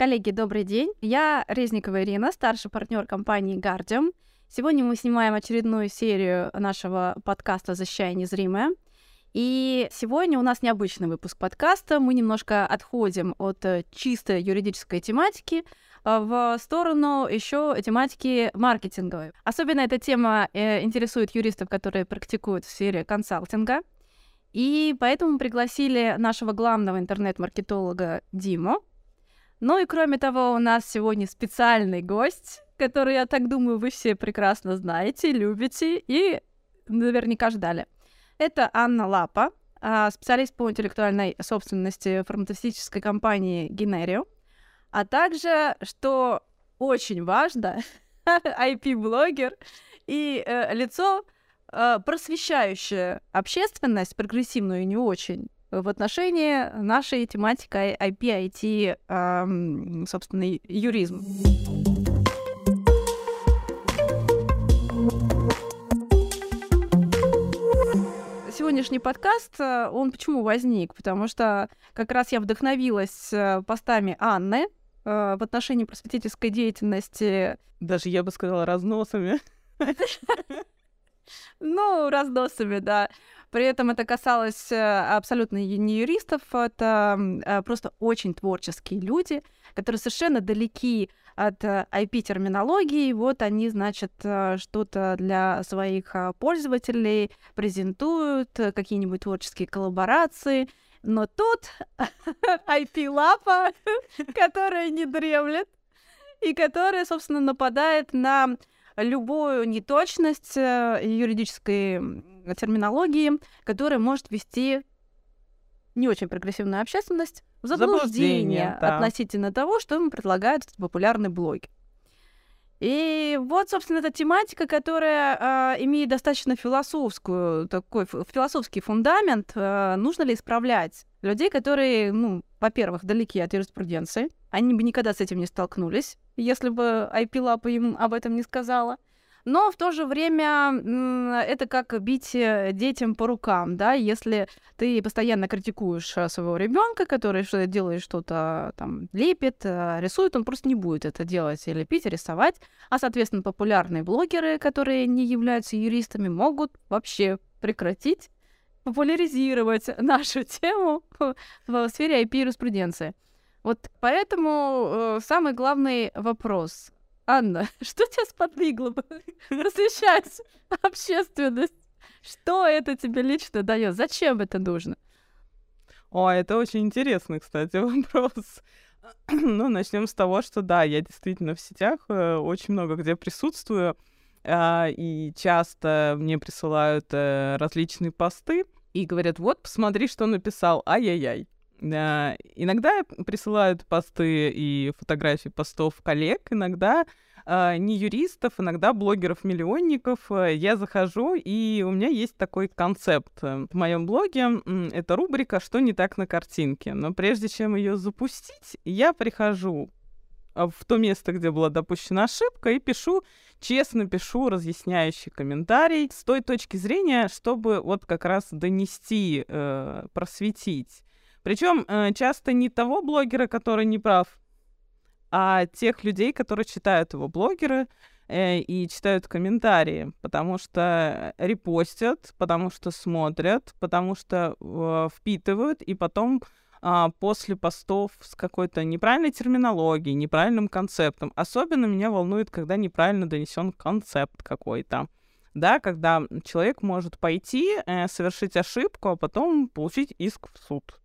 Коллеги, добрый день. Я Резникова Ирина, старший партнер компании Guardium. Сегодня мы снимаем очередную серию нашего подкаста «Защищая незримое». И сегодня у нас необычный выпуск подкаста. Мы немножко отходим от э, чисто юридической тематики э, в сторону еще тематики маркетинговой. Особенно эта тема э, интересует юристов, которые практикуют в сфере консалтинга. И поэтому пригласили нашего главного интернет-маркетолога Диму. Ну и кроме того, у нас сегодня специальный гость, который, я так думаю, вы все прекрасно знаете, любите и наверняка ждали. Это Анна Лапа, а, специалист по интеллектуальной собственности фармацевтической компании Генерио, а также, что очень важно, IP-блогер и э, лицо, э, просвещающее общественность, прогрессивную и не очень, в отношении нашей тематики IP, IT, э, собственно, юризм. сегодняшний подкаст, э, он почему возник? Потому что как раз я вдохновилась э, постами Анны э, в отношении просветительской деятельности. Даже я бы сказала разносами. Ну, разносами, да. При этом это касалось абсолютно не юристов, это просто очень творческие люди, которые совершенно далеки от IP-терминологии. Вот они, значит, что-то для своих пользователей презентуют, какие-нибудь творческие коллаборации. Но тут IP-лапа, которая не дремлет, и которая, собственно, нападает на любую неточность юридической терминологии, которая может вести не очень прогрессивную общественность в заблуждение, заблуждение да. относительно того, что им предлагают популярные блоги. И вот, собственно, эта тематика, которая э, имеет достаточно философскую, такой философский фундамент. Э, нужно ли исправлять людей, которые, ну, во-первых, далеки от юриспруденции, они бы никогда с этим не столкнулись, если бы IP-лапа им об этом не сказала но в то же время это как бить э, детям по рукам, да, если ты постоянно критикуешь э, своего ребенка, который делает что-то там, лепит, э, рисует, он просто не будет это делать, и лепить, рисовать, а, соответственно, популярные блогеры, которые не являются юристами, могут вообще прекратить популяризировать нашу тему в сфере IP-юриспруденции. Вот поэтому э, самый главный вопрос Анна, что тебя сподвигло бы просвещать общественность? Что это тебе лично дает? Зачем это нужно? О, это очень интересный, кстати, вопрос. ну, начнем с того, что да, я действительно в сетях э, очень много где присутствую, э, и часто мне присылают э, различные посты и говорят, вот, посмотри, что написал, ай-яй-яй. Э, иногда присылают посты и фотографии постов коллег, иногда э, не юристов, иногда блогеров-миллионников. Э, я захожу, и у меня есть такой концепт в моем блоге. Это рубрика «Что не так на картинке?». Но прежде чем ее запустить, я прихожу в то место, где была допущена ошибка, и пишу, честно пишу разъясняющий комментарий с той точки зрения, чтобы вот как раз донести, просветить причем э, часто не того блогера, который не прав, а тех людей, которые читают его блогеры э, и читают комментарии, потому что репостят, потому что смотрят, потому что э, впитывают, и потом э, после постов с какой-то неправильной терминологией, неправильным концептом. Особенно меня волнует, когда неправильно донесен концепт какой-то. Да, когда человек может пойти, э, совершить ошибку, а потом получить иск в суд.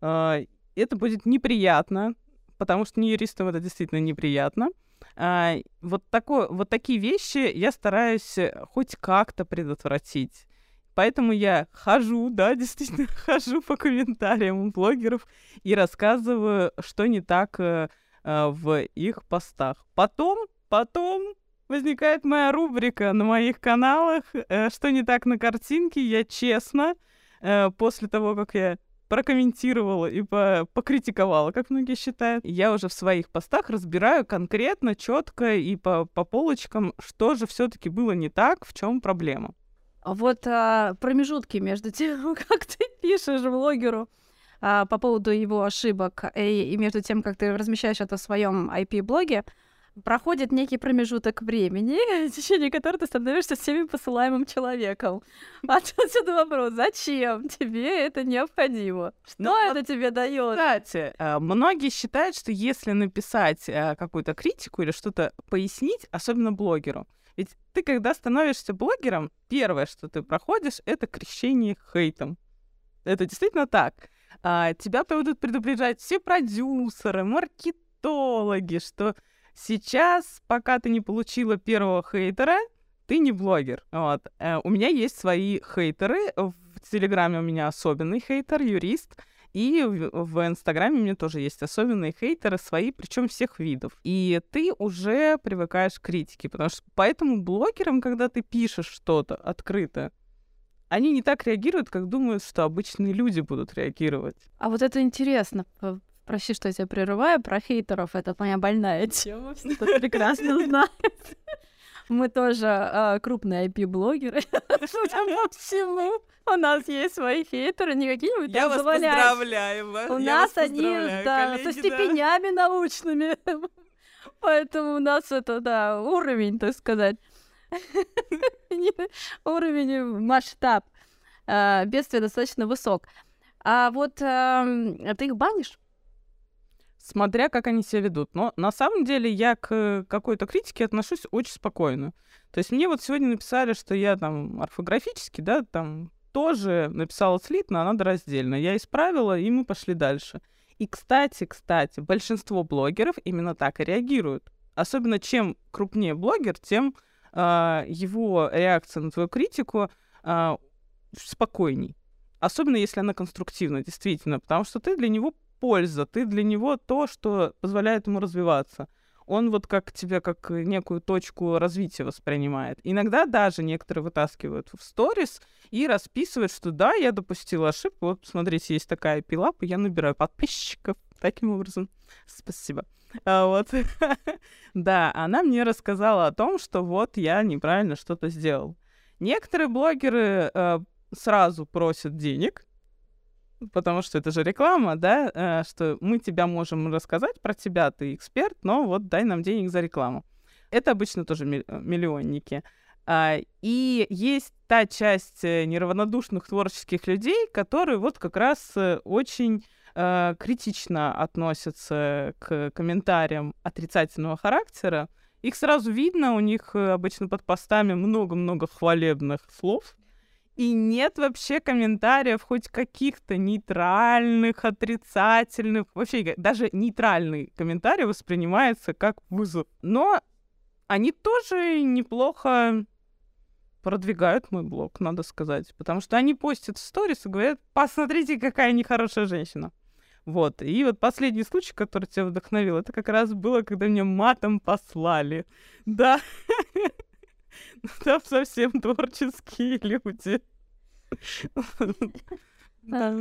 А, это будет неприятно, потому что не юристам это действительно неприятно. А, вот, такое, вот такие вещи я стараюсь э, хоть как-то предотвратить. Поэтому я хожу, да, действительно хожу по комментариям у блогеров и рассказываю, что не так э, э, в их постах. Потом, потом возникает моя рубрика на моих каналах, что не так на картинке. Я честно, после того, как я прокомментировала и по покритиковала, как многие считают. Я уже в своих постах разбираю конкретно, четко и по, по полочкам, что же все-таки было не так, в чем проблема. Вот а, промежутки между тем, как ты пишешь блогеру а, по поводу его ошибок и, и между тем, как ты размещаешь это в своем IP-блоге, проходит некий промежуток времени, в течение которого ты становишься всеми посылаемым человеком. Отсюда вопрос, зачем тебе это необходимо? Что ну, это вот, тебе дает? Кстати, э, многие считают, что если написать э, какую-то критику или что-то пояснить, особенно блогеру, ведь ты, когда становишься блогером, первое, что ты проходишь, это крещение хейтом. Это действительно так. А, тебя будут предупреждать все продюсеры, маркетологи, что Сейчас, пока ты не получила первого хейтера, ты не блогер. Вот. Э, у меня есть свои хейтеры. В Телеграме у меня особенный хейтер, юрист. И в, в Инстаграме у меня тоже есть особенные хейтеры свои, причем всех видов. И ты уже привыкаешь к критике, потому что поэтому блогерам, когда ты пишешь что-то открыто, они не так реагируют, как думают, что обычные люди будут реагировать. А вот это интересно. Прости, что я тебя прерываю. Про хейтеров это моя больная тема. Все тут прекрасно знают. Мы тоже э, крупные IP-блогеры. Судя по всему, у нас есть свои хейтеры, не какие-нибудь Я вас поздравляю. У нас они, да, со степенями научными. Поэтому у нас это, да, уровень, так сказать. Уровень, масштаб э, бедствия достаточно высок. А вот э, ты их банишь? Смотря как они себя ведут. Но на самом деле я к какой-то критике отношусь очень спокойно. То есть мне вот сегодня написали, что я там орфографически, да, там тоже написала слитно, а надо раздельно. Я исправила, и мы пошли дальше. И, кстати, кстати, большинство блогеров именно так и реагируют. Особенно чем крупнее блогер, тем э, его реакция на твою критику э, спокойней. Особенно если она конструктивна, действительно, потому что ты для него польза, ты для него то, что позволяет ему развиваться. Он вот как тебя как некую точку развития воспринимает. Иногда даже некоторые вытаскивают в сторис и расписывают, что да, я допустила ошибку. Вот, смотрите, есть такая пилапа, я набираю подписчиков. Таким образом, спасибо. А вот, да, она мне рассказала о том, что вот я неправильно что-то сделал. Некоторые блогеры э, сразу просят денег, потому что это же реклама, да, э, что мы тебя можем рассказать про тебя, ты эксперт, но вот дай нам денег за рекламу. Это обычно тоже миллионники. А, и есть та часть э, неравнодушных творческих людей, которые вот как раз э, очень критично относятся к комментариям отрицательного характера. Их сразу видно, у них обычно под постами много-много хвалебных слов, и нет вообще комментариев хоть каких-то нейтральных, отрицательных. Вообще, даже нейтральный комментарий воспринимается как вызов. Но они тоже неплохо продвигают мой блог, надо сказать. Потому что они постят в сторис и говорят, посмотрите, какая нехорошая женщина. Вот. И вот последний случай, который тебя вдохновил, это как раз было, когда меня матом послали. Да. Там совсем творческие люди. Да,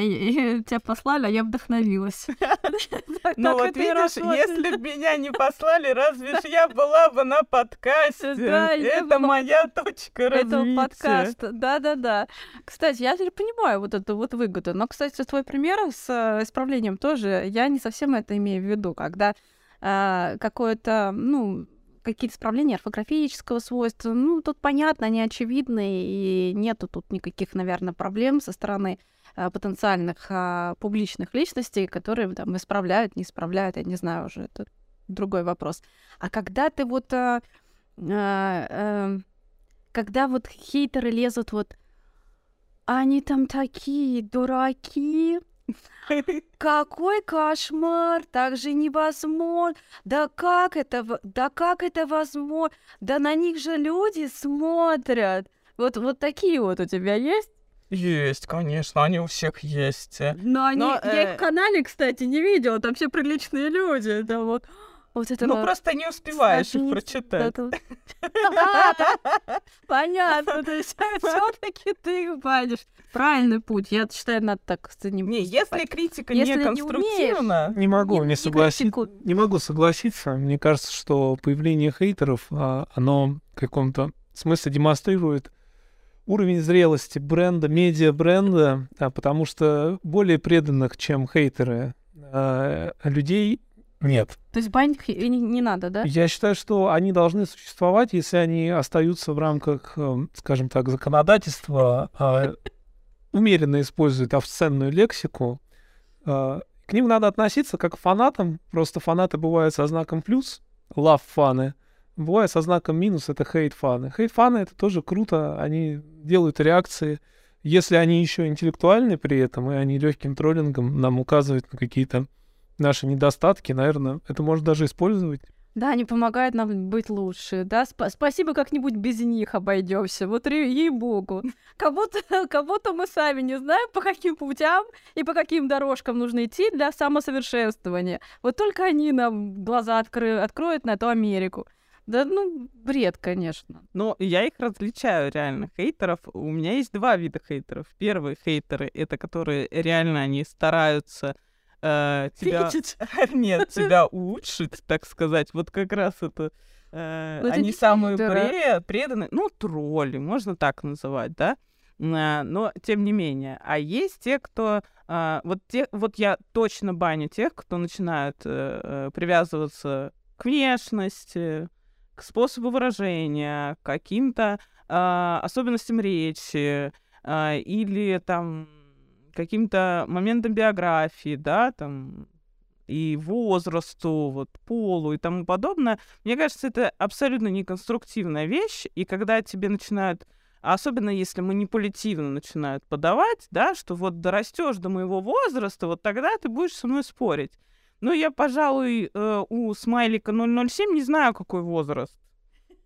тебя послали, а я вдохновилась. Ну вот видишь, если бы меня не послали, разве ж я была бы на подкасте? Это моя точка развития. Это подкаст, да-да-да. Кстати, я теперь понимаю вот эту вот выгоду. Но, кстати, твой пример с э, исправлением тоже, я не совсем это имею в виду, когда а, какое-то, ну, какие-то исправления орфографического свойства. Ну, тут понятно, они очевидны, и нету тут никаких, наверное, проблем со стороны а, потенциальных а, публичных личностей, которые там исправляют, не исправляют, я не знаю уже, это другой вопрос. А когда ты вот... А, а, когда вот хейтеры лезут вот они там такие дураки, какой кошмар! Так же невозможно! Да как это, да как это возможно? Да на них же люди смотрят! Вот, вот такие вот у тебя есть? Есть, конечно, они у всех есть. Но они, Но, я э... их в канале, кстати, не видела, там все приличные люди, это вот... Вот это ну, просто не успеваешь их прочитать. Понятно, то есть все таки ты банишь. Правильный путь. Я считаю, надо так с ним Не, если критика не конструктивна... Не могу не согласиться. Не могу согласиться. Мне кажется, что появление хейтеров, а, оно в каком-то смысле демонстрирует уровень зрелости бренда, медиа-бренда, а, потому что более преданных, чем хейтеры, а, людей нет. То есть банить не, не надо, да? Я считаю, что они должны существовать, если они остаются в рамках, эм, скажем так, законодательства, а, умеренно используют обсценную лексику. А, к ним надо относиться как к фанатам. Просто фанаты бывают со знаком плюс, love фаны. Бывает со знаком минус, это хейт фаны. Хейт фаны это тоже круто, они делают реакции. Если они еще интеллектуальны при этом, и они легким троллингом нам указывают на какие-то наши недостатки, наверное, это можно даже использовать. Да, они помогают нам быть лучше, да. Сп- спасибо, как-нибудь без них обойдемся. Вот ей-богу. Как будто, как будто мы сами не знаем, по каким путям и по каким дорожкам нужно идти для самосовершенствования. Вот только они нам глаза откры- откроют на эту Америку. Да, ну, бред, конечно. Но я их различаю, реально, хейтеров. У меня есть два вида хейтеров. Первые хейтеры — это которые реально они стараются э, тебя... Нет, тебя улучшить, так сказать. Вот как раз это... Э, ну, они самые пре- преданные. Ну, тролли, можно так называть, да? Э, но тем не менее. А есть те, кто... Э, вот, те, вот я точно баню тех, кто начинает э привязываться к внешности, к способу выражения, к каким-то э, особенностям речи э, или там каким-то моментам биографии, да, там, и возрасту, вот, полу и тому подобное. Мне кажется, это абсолютно неконструктивная вещь, и когда тебе начинают особенно если манипулятивно начинают подавать, да, что вот дорастешь до моего возраста, вот тогда ты будешь со мной спорить. Ну, я, пожалуй, э, у смайлика 007 не знаю, какой возраст.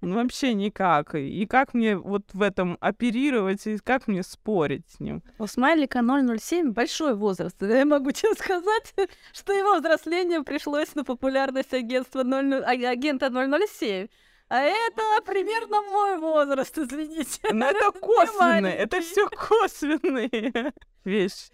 Ну, вообще никак. И как мне вот в этом оперировать, и как мне спорить с ним? У Смайлика 007 большой возраст. Я могу тебе сказать, что его взросление пришлось на популярность агентства 00... А, агента 007. А это примерно мой возраст, извините. Но ну, это косвенные, это все косвенные вещи.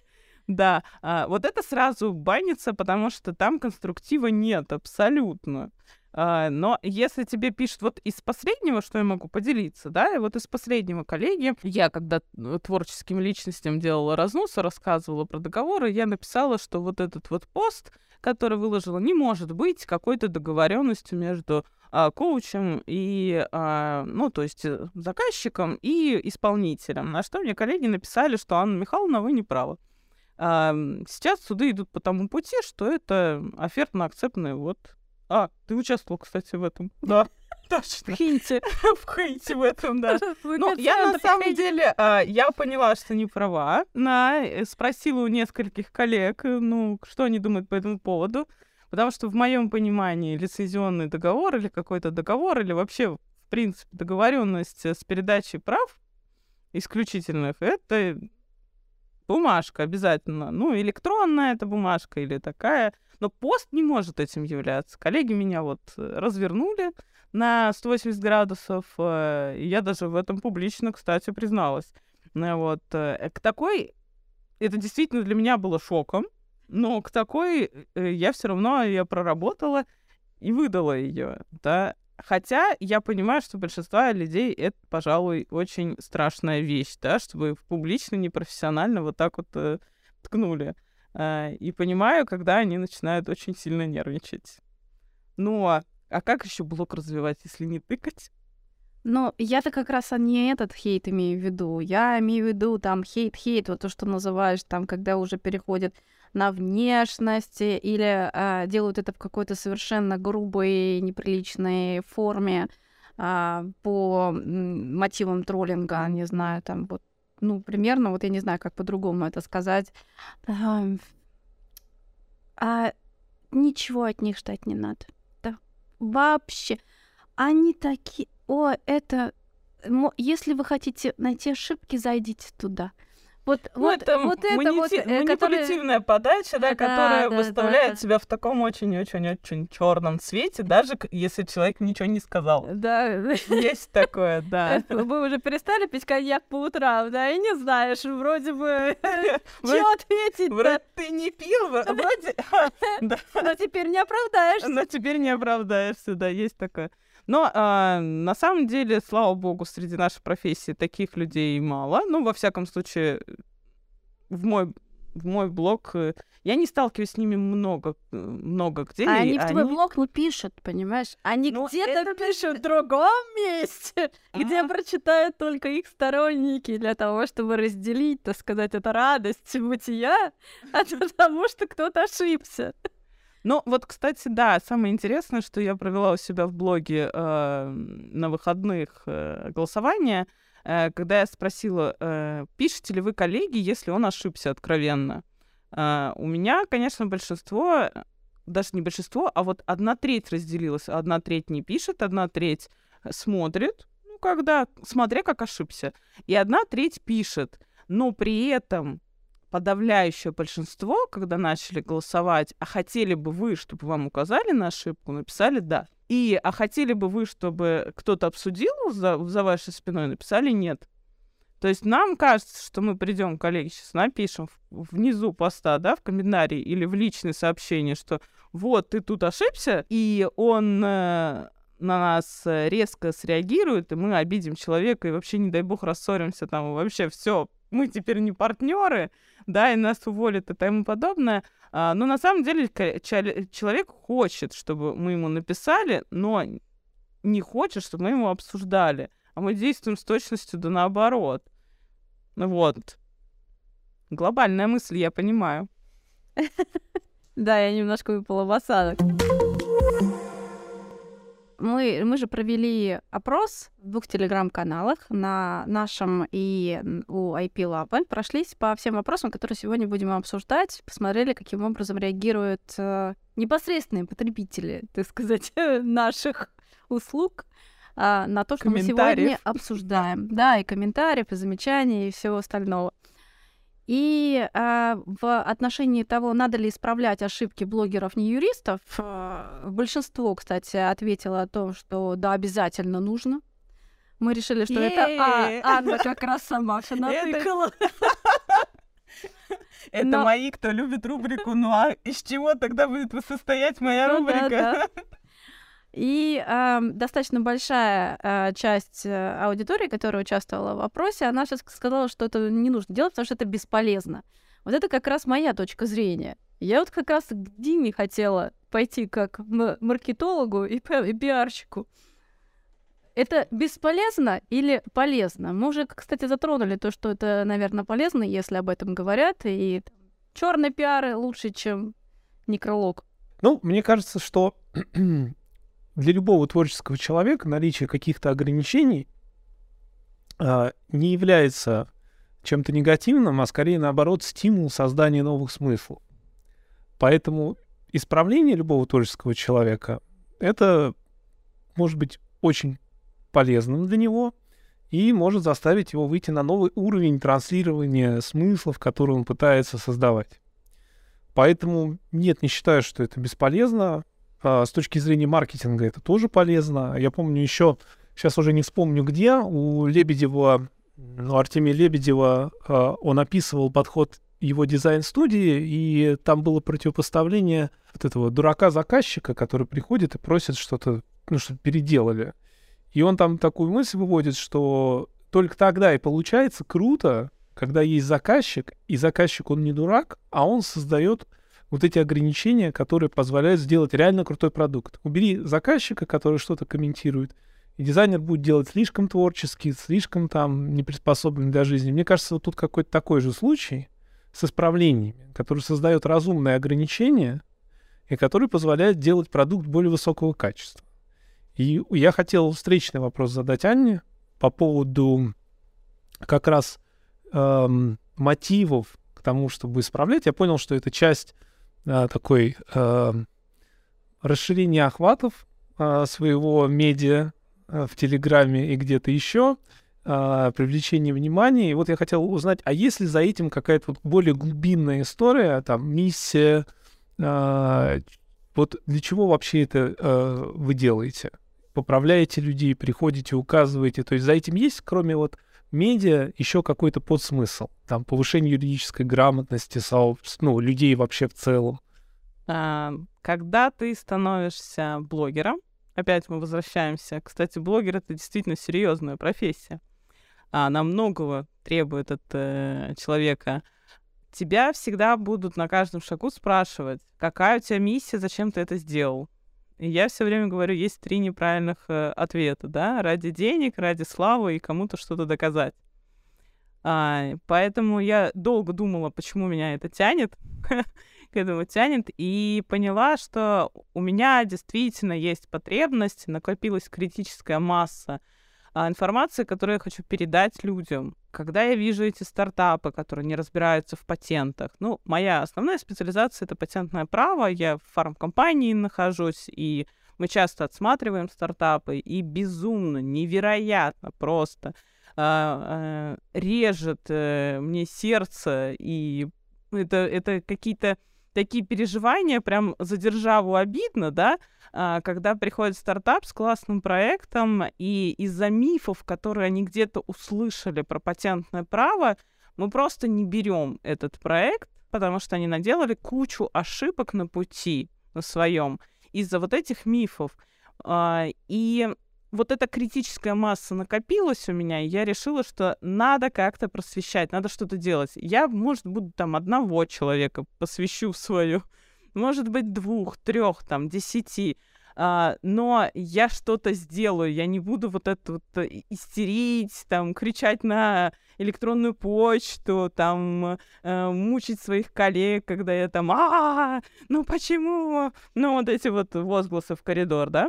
Да, а, вот это сразу банится, потому что там конструктива нет абсолютно. А, но если тебе пишут вот из последнего, что я могу поделиться, да, и вот из последнего коллеги, я когда э, творческим личностям делала разнусы, рассказывала про договоры, я написала, что вот этот вот пост, который выложила, не может быть какой-то договоренностью между а, коучем и, а, ну, то есть э, заказчиком и исполнителем. На что мне коллеги написали, что Анна Михайловна, вы не правы. А, сейчас суды идут по тому пути, что это офертно-акцептный вот а, ты участвовал, кстати, в этом. Да. Точно. В хейте. в хейте в этом, да. Ну, я на самом деле, а, я поняла, что не права. На, э, спросила у нескольких коллег, э, ну, что они думают по этому поводу. Потому что в моем понимании лицензионный договор или какой-то договор, или вообще, в принципе, договоренность с передачей прав исключительных, это бумажка обязательно. Ну, электронная эта бумажка или такая — но пост не может этим являться. Коллеги меня вот э, развернули на 180 градусов, э, я даже в этом публично, кстати, призналась. Э, вот. К такой... Это действительно для меня было шоком, но к такой я все равно ее проработала и выдала ее, да. Хотя я понимаю, что большинство людей это, пожалуй, очень страшная вещь, да, чтобы публично, непрофессионально вот так вот э, ткнули. Э, и понимаю, когда они начинают очень сильно нервничать. Ну, а, а как еще блог развивать, если не тыкать? Ну, я-то как раз не этот хейт имею в виду. Я имею в виду там хейт-хейт, вот то, что называешь, там, когда уже переходят на внешность или а, делают это в какой-то совершенно грубой, неприличной форме а, по мотивам троллинга, не знаю, там вот ну, примерно, вот я не знаю, как по-другому это сказать. А ничего от них ждать не надо. Да, вообще. Они такие... О, это... Если вы хотите найти ошибки, зайдите туда. Вот, ну, вот, это вот это манити... вот, э, манипулятивная который... подача, да, да которая да, выставляет да, себя в таком очень-очень-очень черном свете, даже если человек ничего не сказал. Да. Есть такое, да. Вы уже перестали пить коньяк по утрам, да, и не знаешь, вроде бы, что ответить Вроде ты не пил, вроде... Но теперь не оправдаешься. Но теперь не оправдаешься, да, есть такое. Но а, на самом деле, слава богу, среди нашей профессии таких людей мало. Ну, во всяком случае, в мой в мой блог. Э, я не сталкиваюсь с ними много, э, много где. А они в твой блог не пишут, понимаешь? Они ну, где-то пишут в другом месте, где прочитают только их сторонники для того, чтобы разделить, так сказать, эту радость бытия от того, что кто-то ошибся. Ну, вот, кстати, да, самое интересное, что я провела у себя в блоге э, на выходных э, голосование, э, когда я спросила, э, пишете ли вы коллеги, если он ошибся откровенно. Э, у меня, конечно, большинство, даже не большинство, а вот одна треть разделилась. Одна треть не пишет, одна треть смотрит, ну, когда, смотря как ошибся. И одна треть пишет, но при этом подавляющее большинство, когда начали голосовать, а хотели бы вы, чтобы вам указали на ошибку, написали «да». И «а хотели бы вы, чтобы кто-то обсудил за, за вашей спиной», написали «нет». То есть нам кажется, что мы придем, коллеги, сейчас напишем внизу поста, да, в комментарии или в личное сообщение, что вот ты тут ошибся, и он э, на нас резко среагирует, и мы обидим человека, и вообще, не дай бог, рассоримся там, вообще все, мы теперь не партнеры, да, и нас уволят и тому подобное. А, но на самом деле человек хочет, чтобы мы ему написали, но не хочет, чтобы мы ему обсуждали. А мы действуем с точностью да наоборот. Вот. Глобальная мысль, я понимаю. Да, я немножко выпала в осадок мы, мы же провели опрос в двух телеграм-каналах на нашем и у IP Lab. Прошлись по всем вопросам, которые сегодня будем обсуждать, посмотрели, каким образом реагируют э, непосредственные потребители, так сказать, наших услуг э, на то, что мы сегодня обсуждаем. Да, и комментариев, и замечаний, и всего остального. И э, в отношении того, надо ли исправлять ошибки блогеров не юристов, э, большинство, кстати, ответило о том, что да, обязательно нужно. Мы решили, что это а, Анна как раз сама все натыкала. Это мои, кто любит рубрику «Ну а из чего тогда будет состоять моя ну рубрика?» И э, достаточно большая э, часть э, аудитории, которая участвовала в вопросе, она сейчас сказала, что это не нужно делать, потому что это бесполезно. Вот это как раз моя точка зрения. Я вот как раз к Диме хотела пойти как маркетологу и, и пиарщику. Это бесполезно или полезно? Мы уже, кстати, затронули то, что это, наверное, полезно, если об этом говорят. И черный пиар лучше, чем некролог. Ну, мне кажется, что для любого творческого человека наличие каких-то ограничений э, не является чем-то негативным, а скорее наоборот стимул создания новых смыслов. Поэтому исправление любого творческого человека это может быть очень полезным для него и может заставить его выйти на новый уровень транслирования смыслов, которые он пытается создавать. Поэтому нет, не считаю, что это бесполезно. А, с точки зрения маркетинга это тоже полезно. Я помню еще, сейчас уже не вспомню где, у Лебедева, ну, Артемия Лебедева, а, он описывал подход его дизайн-студии, и там было противопоставление вот этого дурака-заказчика, который приходит и просит что-то, ну, что переделали. И он там такую мысль выводит, что только тогда и получается круто, когда есть заказчик, и заказчик, он не дурак, а он создает вот эти ограничения, которые позволяют сделать реально крутой продукт. Убери заказчика, который что-то комментирует, и дизайнер будет делать слишком творческий, слишком там не приспособлен для жизни. Мне кажется, вот тут какой-то такой же случай с исправлениями, который создает разумные ограничения и который позволяет делать продукт более высокого качества. И я хотел встречный вопрос задать Анне по поводу как раз эм, мотивов к тому, чтобы исправлять. Я понял, что это часть такой а, расширение охватов а, своего медиа в Телеграме и где-то еще, привлечение внимания. И вот я хотел узнать, а есть ли за этим какая-то вот более глубинная история, там, миссия, вот для чего вообще это вы делаете? Поправляете людей, приходите, указываете. То есть за этим есть, кроме вот медиа еще какой-то подсмысл. Там повышение юридической грамотности сообществ, ну, людей вообще в целом. А, когда ты становишься блогером, опять мы возвращаемся. Кстати, блогер это действительно серьезная профессия. Она многого требует от э, человека. Тебя всегда будут на каждом шагу спрашивать, какая у тебя миссия, зачем ты это сделал. Я все время говорю, есть три неправильных э, ответа, да, ради денег, ради славы и кому-то что-то доказать. А, поэтому я долго думала, почему меня это тянет, к этому тянет, и поняла, что у меня действительно есть потребность, накопилась критическая масса информации, которую я хочу передать людям. Когда я вижу эти стартапы, которые не разбираются в патентах, ну, моя основная специализация — это патентное право, я в фармкомпании нахожусь, и мы часто отсматриваем стартапы, и безумно, невероятно просто э, э, режет э, мне сердце, и это, это какие-то такие переживания, прям за державу обидно, да, а, когда приходит стартап с классным проектом, и из-за мифов, которые они где-то услышали про патентное право, мы просто не берем этот проект, потому что они наделали кучу ошибок на пути на своем из-за вот этих мифов. А, и вот эта критическая масса накопилась у меня, и я решила, что надо как-то просвещать, надо что-то делать. Я, может, буду там одного человека посвящу в свою, может быть, двух, трех, там, десяти. А, но я что-то сделаю, я не буду вот это вот э, истерить, там, кричать на электронную почту, там, э, мучить своих коллег, когда я там, а, ну почему? Ну, вот эти вот возгласы в коридор, да?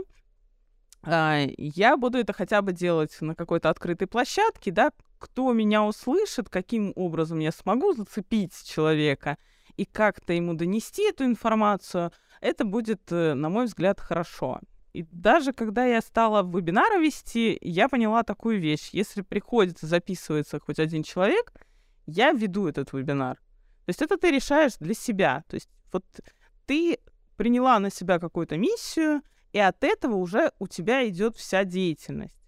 А, я буду это хотя бы делать на какой-то открытой площадке, да, кто меня услышит, каким образом я смогу зацепить человека и как-то ему донести эту информацию, это будет, э, на мой взгляд, хорошо. И даже когда я стала вебинары вести, я поняла такую вещь. Если приходится записывается хоть один человек, я веду этот вебинар. То есть это ты решаешь для себя. То есть вот ты приняла на себя какую-то миссию, и от этого уже у тебя идет вся деятельность.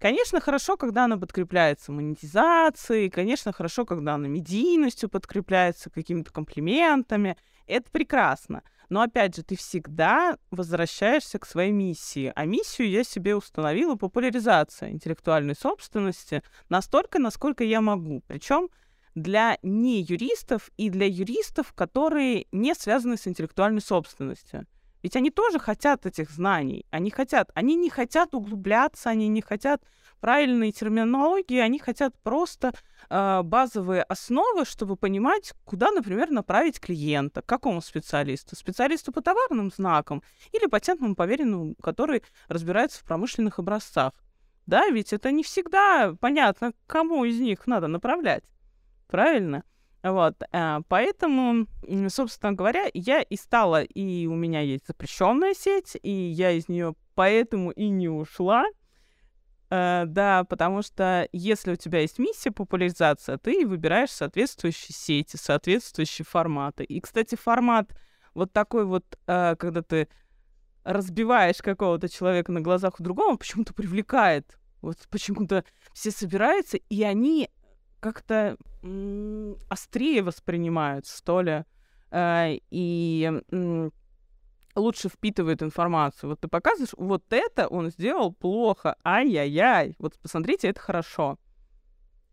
Конечно, хорошо, когда она подкрепляется монетизацией, конечно, хорошо, когда она медийностью подкрепляется какими-то комплиментами. Это прекрасно. Но опять же, ты всегда возвращаешься к своей миссии. А миссию я себе установила популяризация интеллектуальной собственности настолько, насколько я могу. Причем для не юристов и для юристов, которые не связаны с интеллектуальной собственностью. Ведь они тоже хотят этих знаний. Они хотят, они не хотят углубляться, они не хотят правильной терминологии, они хотят просто э, базовые основы, чтобы понимать, куда, например, направить клиента, к какому специалисту. Специалисту по товарным знакам или патентному поверенному, который разбирается в промышленных образцах. Да, ведь это не всегда понятно, кому из них надо направлять. Правильно? Вот, э, поэтому, собственно говоря, я и стала, и у меня есть запрещенная сеть, и я из нее поэтому и не ушла. Э, да, потому что если у тебя есть миссия популяризация, ты выбираешь соответствующие сети, соответствующие форматы. И, кстати, формат вот такой вот, э, когда ты разбиваешь какого-то человека на глазах у другого, почему-то привлекает. Вот почему-то все собираются, и они как-то острее воспринимают, что ли, э, и лучше впитывает информацию. Вот ты показываешь, вот это он сделал плохо, ай-яй-яй, вот посмотрите, это хорошо.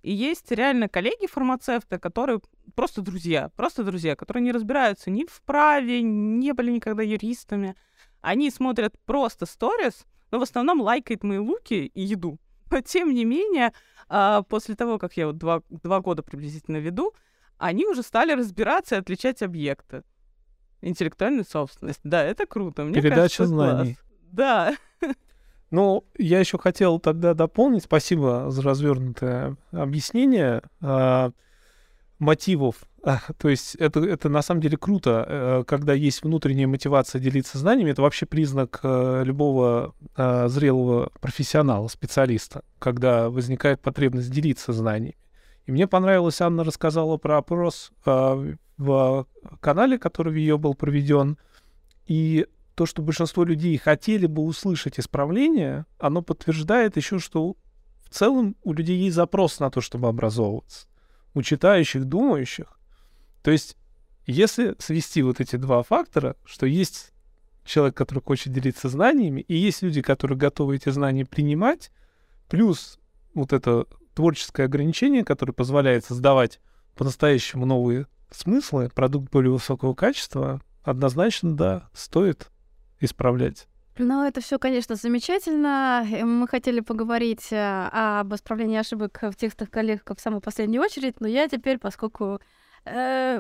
И есть реально коллеги-фармацевты, которые просто друзья, просто друзья, которые не разбираются ни в праве, не были никогда юристами. Они смотрят просто сторис, но в основном лайкают мои луки и еду. Но тем не менее, а, после того, как я вот два, два года приблизительно веду, они уже стали разбираться и отличать объекты. Интеллектуальную собственность. Да, это круто. Мне Передача кажется, знаний. Класс. Да. Ну, я еще хотел тогда дополнить. Спасибо за развернутое объяснение э, мотивов. То есть это, это на самом деле круто, э, когда есть внутренняя мотивация делиться знаниями. Это вообще признак э, любого э, зрелого профессионала, специалиста, когда возникает потребность делиться знаниями. И мне понравилось, Анна рассказала про опрос в канале, который в ее был проведен. И то, что большинство людей хотели бы услышать исправление, оно подтверждает еще, что в целом у людей есть запрос на то, чтобы образовываться. У читающих, думающих. То есть, если свести вот эти два фактора, что есть человек, который хочет делиться знаниями, и есть люди, которые готовы эти знания принимать, плюс вот это творческое ограничение, которое позволяет создавать по-настоящему новые смыслы, продукт более высокого качества, однозначно, да, стоит исправлять. Ну, это все, конечно, замечательно. Мы хотели поговорить э, об исправлении ошибок в текстах коллег в самую последнюю очередь, но я теперь, поскольку э,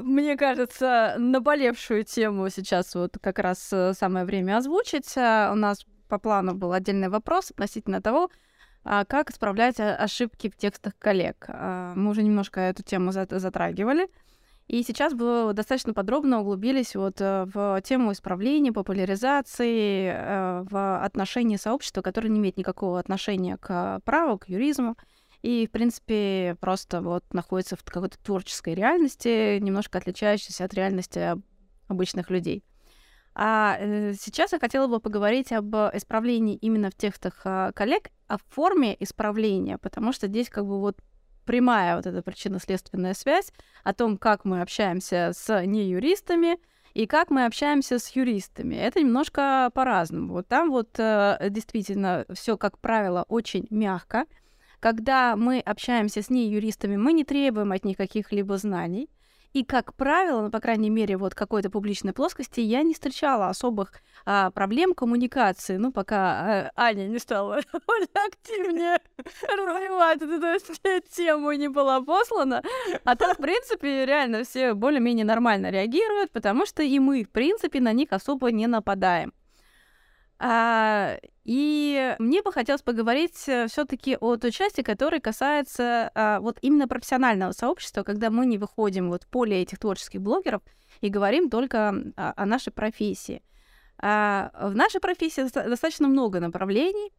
мне кажется, наболевшую тему сейчас вот как раз э, самое время озвучить. У нас по плану был отдельный вопрос относительно того, а, как исправлять ошибки в текстах коллег. А, мы уже немножко эту тему затрагивали. И сейчас бы достаточно подробно углубились вот э, в тему исправления, популяризации, э, в отношении сообщества, которое не имеет никакого отношения к праву, к юризму, и, в принципе, просто вот находится в какой-то творческой реальности, немножко отличающейся от реальности обычных людей. А э, сейчас я хотела бы поговорить об исправлении именно в текстах а, коллег, о форме исправления, потому что здесь как бы вот прямая вот эта причинно-следственная связь о том, как мы общаемся с неюристами и как мы общаемся с юристами. Это немножко по-разному. Вот там вот э, действительно все, как правило, очень мягко. Когда мы общаемся с неюристами, мы не требуем от них каких-либо знаний. И, как правило, ну, по крайней мере, вот какой-то публичной плоскости, я не встречала особых а, проблем коммуникации, ну, пока а, Аня не стала активнее развивать эту тему и не была послана. А там, в принципе, реально все более-менее нормально реагируют, потому что и мы, в принципе, на них особо не нападаем. А, и мне бы хотелось поговорить э, все-таки о той части, которая касается а, вот именно профессионального сообщества, когда мы не выходим вот в поле этих творческих блогеров и говорим только о, о нашей профессии. А, в нашей профессии достаточно много направлений,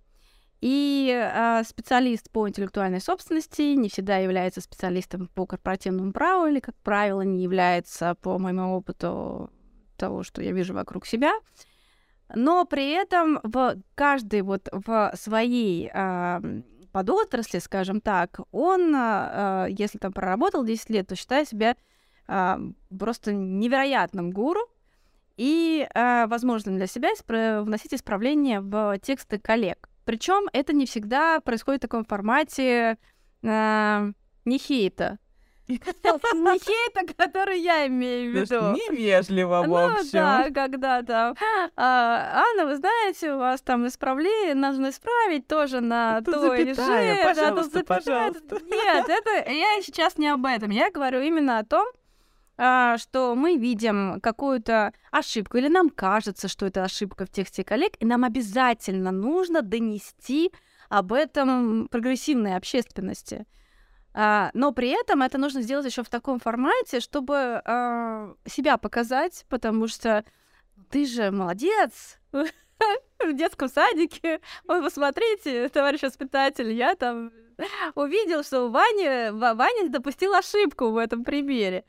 и а, специалист по интеллектуальной собственности не всегда является специалистом по корпоративному праву или, как правило, не является по моему опыту того, что я вижу вокруг себя но при этом в каждой вот в своей э, подотрасли, скажем так, он, э, если там проработал 10 лет, то считает себя э, просто невероятным гуру и э, возможным для себя исп- вносить исправления в тексты коллег. Причем это не всегда происходит в таком формате э, не хейта, не хейта, который я имею в виду. Невежливо, в ну общем. Ну да, когда там, а, Анна, вы знаете, у вас там исправление, нужно исправить тоже на то или же. пожалуйста, пожалуйста. Нет, это я сейчас не об этом. Я говорю именно о том, а, что мы видим какую-то ошибку, или нам кажется, что это ошибка в тексте коллег, и нам обязательно нужно донести об этом прогрессивной общественности. А, но при этом это нужно сделать еще в таком формате, чтобы а, себя показать, потому что ты же молодец в детском садике. Вот посмотрите, товарищ воспитатель, я там увидел, что Ваня, Ваня допустил ошибку в этом примере.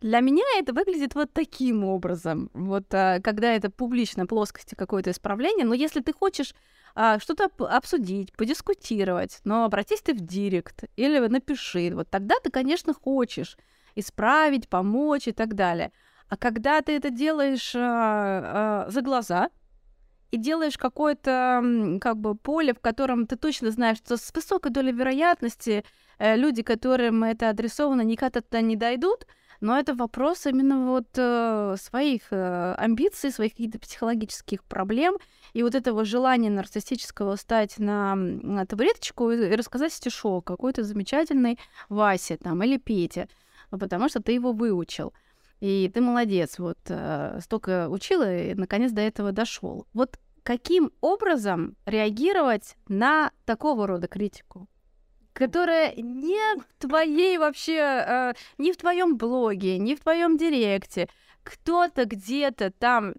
Для меня это выглядит вот таким образом. Вот а, когда это публично плоскости какое-то исправление. Но если ты хочешь а, что-то обсудить, подискутировать, но обратись ты в директ или напиши. Вот тогда ты, конечно, хочешь исправить, помочь и так далее. А когда ты это делаешь а, а, за глаза и делаешь какое-то как бы поле, в котором ты точно знаешь, что с высокой долей вероятности э, люди, которым это адресовано, никогда туда не дойдут, но это вопрос именно вот э, своих э, амбиций, своих каких-то психологических проблем и вот этого желания нарциссического стать на, на табуреточку и, рассказать стишок какой-то замечательный Васе там или Пете, ну, потому что ты его выучил. И ты молодец, вот э, столько учила и наконец до этого дошел. Вот каким образом реагировать на такого рода критику? которая не в твоей вообще, э, не в твоем блоге, не в твоем директе. Кто-то где-то там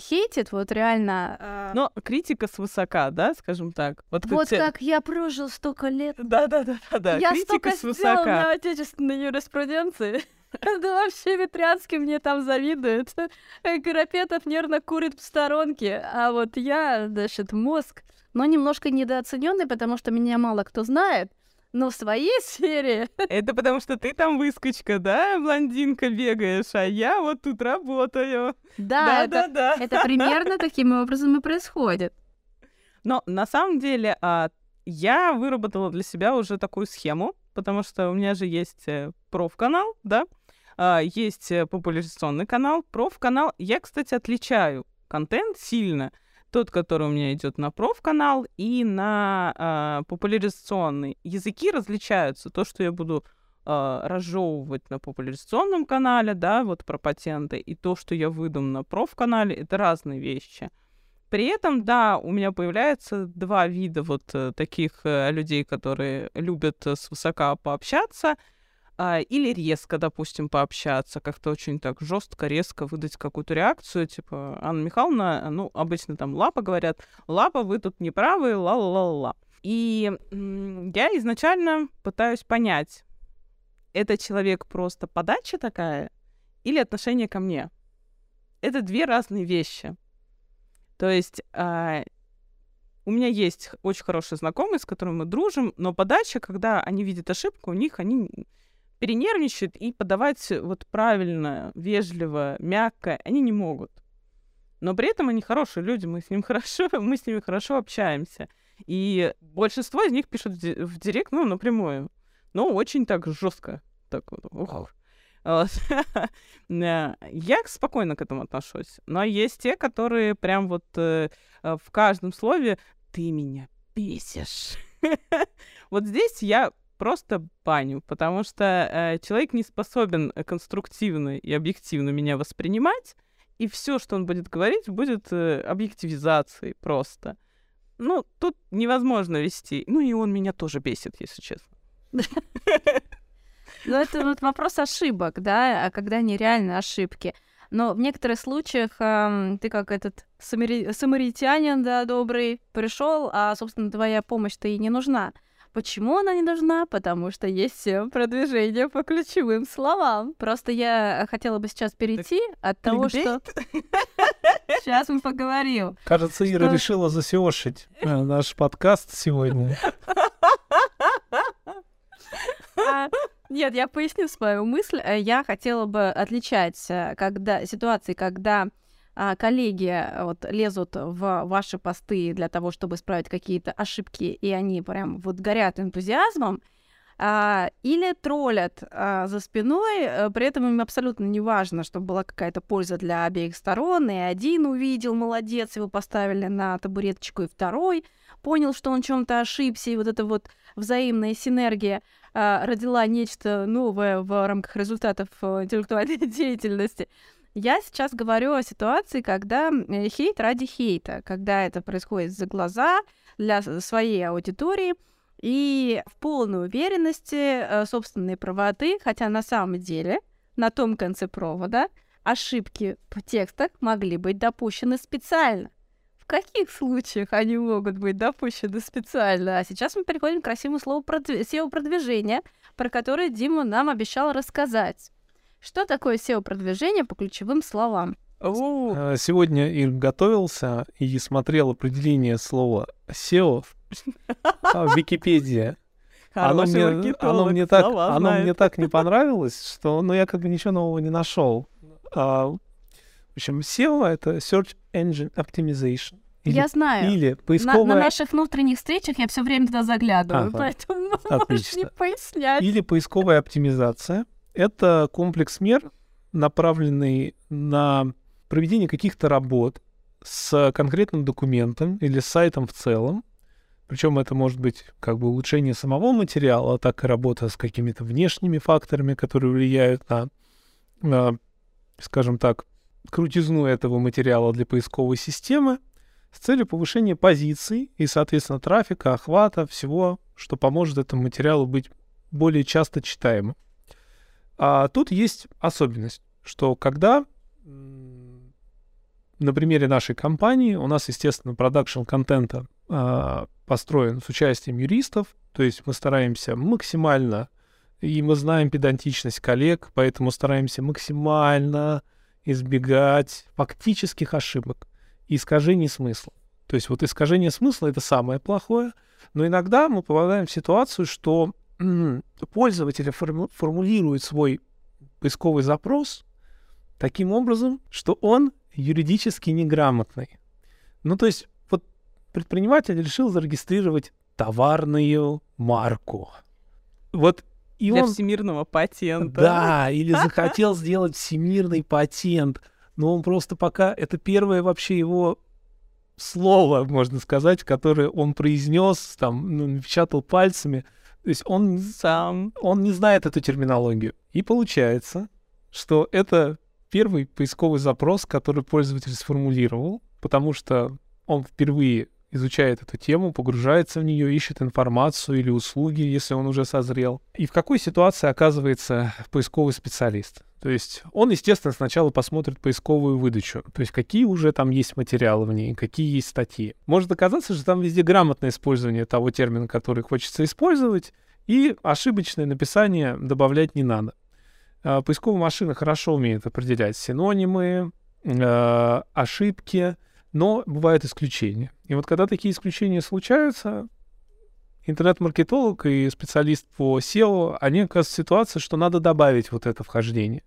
хейтит, вот реально. Э... Но критика свысока, да, скажем так. Вот, вот как, как я прожил столько лет. Да, да, да, да, да. Я критика столько сделал на отечественной юриспруденции. Да вообще Ветрянский мне там завидует. Карапетов нервно курит в сторонке, а вот я, значит, мозг, но немножко недооцененный, потому что меня мало кто знает. Но в своей сфере... Это потому что ты там выскочка, да, блондинка бегаешь, а я вот тут работаю. Да, это, да. это примерно таким образом и происходит. Но на самом деле а, я выработала для себя уже такую схему, потому что у меня же есть э, проф-канал, да, а, есть э, популяризационный канал, проф-канал. Я, кстати, отличаю контент сильно. Тот, который у меня идет на проф-канал и на а, популяризационный. Языки различаются. То, что я буду а, разжевывать на популяризационном канале, да, вот про патенты, и то, что я выдам на проф-канале, это разные вещи. При этом, да, у меня появляется два вида вот э, таких э, людей, которые любят э, свысока пообщаться, а, или резко, допустим, пообщаться, как-то очень так жестко, резко выдать какую-то реакцию, типа, Анна Михайловна, ну, обычно там лапа говорят, лапа, вы тут неправы, ла-ла-ла-ла. И я изначально пытаюсь понять, это человек просто подача такая или отношение ко мне? Это две разные вещи. То есть а, у меня есть очень хорошие знакомые, с которыми мы дружим, но подача, когда они видят ошибку, у них они перенервничают и подавать вот правильно, вежливо, мягко они не могут. Но при этом они хорошие люди, мы с ним хорошо, мы с ними хорошо общаемся. И большинство из них пишут в директ, ну, напрямую. Но очень так жестко. Так вот. Ух. Я спокойно к этому отношусь. Но есть те, которые прям вот э, э, в каждом слове «ты меня бесишь». Вот здесь я просто баню, потому что э, человек не способен конструктивно и объективно меня воспринимать, и все, что он будет говорить, будет объективизацией просто. Ну, тут невозможно вести. Ну, и он меня тоже бесит, если честно. Ну, это вот вопрос ошибок, да, а когда нереальные ошибки. Но в некоторых случаях э, ты как этот самари... самаритянин, да, добрый, пришел, а, собственно, твоя помощь-то и не нужна. Почему она не нужна? Потому что есть все продвижение по ключевым словам. Просто я хотела бы сейчас перейти так от того, что... Сейчас мы поговорим. Кажется, Ира что... решила засеошить э, наш подкаст сегодня. А, нет, я поясню свою мысль. Э, я хотела бы отличать э, когда, ситуации, когда а, коллеги э, вот, лезут в ваши посты для того, чтобы исправить какие-то ошибки, и они прям вот горят энтузиазмом, а, или троллят а, за спиной, а, при этом им абсолютно не важно, чтобы была какая-то польза для обеих сторон, и один увидел, молодец, его поставили на табуреточку, и второй понял, что он чем-то ошибся, и вот эта вот взаимная синергия а, родила нечто новое в рамках результатов э, интеллектуальной деятельности. Я сейчас говорю о ситуации, когда э, хейт ради хейта, когда это происходит за глаза для своей аудитории и в полной уверенности э, собственной правоты, хотя на самом деле на том конце провода ошибки в текстах могли быть допущены специально каких случаях они могут быть допущены специально? А сейчас мы переходим к красивому слову продв... SEO-продвижение, про которое Дима нам обещал рассказать. Что такое SEO-продвижение по ключевым словам? А, сегодня Ир готовился и смотрел определение слова SEO в Википедии. Оно мне, оно, мне так, оно мне так не понравилось, что ну, я как бы ничего нового не нашел. А, в общем, SEO — это Search Engine Optimization. Или, я знаю. Или поисковая... На, на наших внутренних встречах я все время туда заглядываю, ага. поэтому Отлично. можешь не пояснять. Или поисковая оптимизация. Это комплекс мер, направленный на проведение каких-то работ с конкретным документом или сайтом в целом. Причем это может быть как бы улучшение самого материала, так и работа с какими-то внешними факторами, которые влияют на, на скажем так, крутизну этого материала для поисковой системы с целью повышения позиций и, соответственно, трафика, охвата, всего, что поможет этому материалу быть более часто читаемым. А тут есть особенность, что когда на примере нашей компании у нас, естественно, продакшн контента а, построен с участием юристов, то есть мы стараемся максимально, и мы знаем педантичность коллег, поэтому стараемся максимально избегать фактических ошибок и искажений смысла. То есть вот искажение смысла — это самое плохое. Но иногда мы попадаем в ситуацию, что пользователь формулирует свой поисковый запрос таким образом, что он юридически неграмотный. Ну, то есть вот предприниматель решил зарегистрировать товарную марку. Вот и Для он... всемирного патента. Да, или захотел сделать всемирный патент, но он просто пока... Это первое вообще его слово, можно сказать, которое он произнес, там, ну, напечатал пальцами. То есть он сам, он не знает эту терминологию. И получается, что это первый поисковый запрос, который пользователь сформулировал, потому что он впервые изучает эту тему, погружается в нее, ищет информацию или услуги, если он уже созрел. И в какой ситуации оказывается поисковый специалист? То есть он, естественно, сначала посмотрит поисковую выдачу, то есть какие уже там есть материалы в ней, какие есть статьи. Может оказаться, что там везде грамотное использование того термина, который хочется использовать, и ошибочное написание добавлять не надо. А, поисковая машина хорошо умеет определять синонимы, а, ошибки, но бывают исключения. И вот когда такие исключения случаются, интернет-маркетолог и специалист по SEO, они оказываются в ситуации, что надо добавить вот это вхождение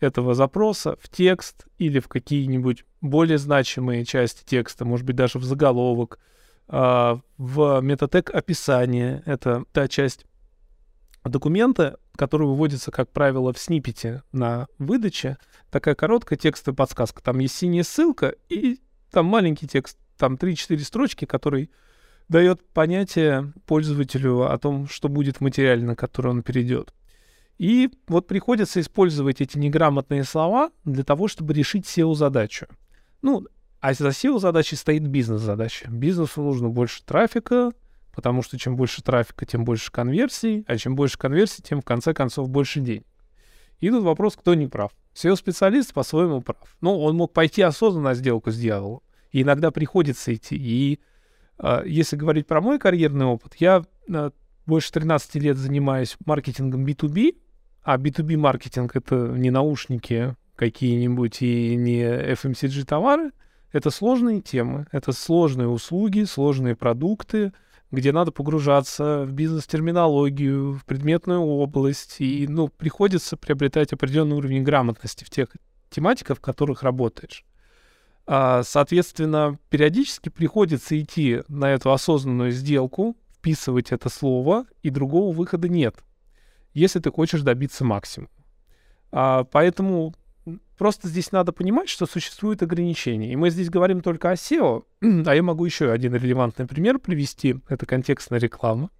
этого запроса в текст или в какие-нибудь более значимые части текста, может быть, даже в заголовок, а, в метатег описания. Это та часть документа, который выводится, как правило, в снипете на выдаче. Такая короткая текстовая подсказка. Там есть синяя ссылка и там маленький текст, там 3-4 строчки, который дает понятие пользователю о том, что будет в материале, на который он перейдет. И вот приходится использовать эти неграмотные слова для того, чтобы решить SEO-задачу. Ну, а за SEO-задачей стоит бизнес-задача. Бизнесу нужно больше трафика, потому что чем больше трафика, тем больше конверсий, а чем больше конверсий, тем в конце концов больше денег. И тут вопрос, кто не прав. SEO-специалист по-своему прав. Ну, он мог пойти осознанно на сделку с дьяволом. И иногда приходится идти. И э, если говорить про мой карьерный опыт, я э, больше 13 лет занимаюсь маркетингом B2B, а B2B маркетинг это не наушники какие-нибудь и не FMCG товары, это сложные темы, это сложные услуги, сложные продукты, где надо погружаться в бизнес-терминологию, в предметную область, и, ну, приходится приобретать определенный уровень грамотности в тех тематиках, в которых работаешь. А, соответственно, периодически приходится идти на эту осознанную сделку, вписывать это слово, и другого выхода нет, если ты хочешь добиться максимума. А, поэтому просто здесь надо понимать, что существуют ограничения. И мы здесь говорим только о SEO, а я могу еще один релевантный пример привести. Это контекстная реклама,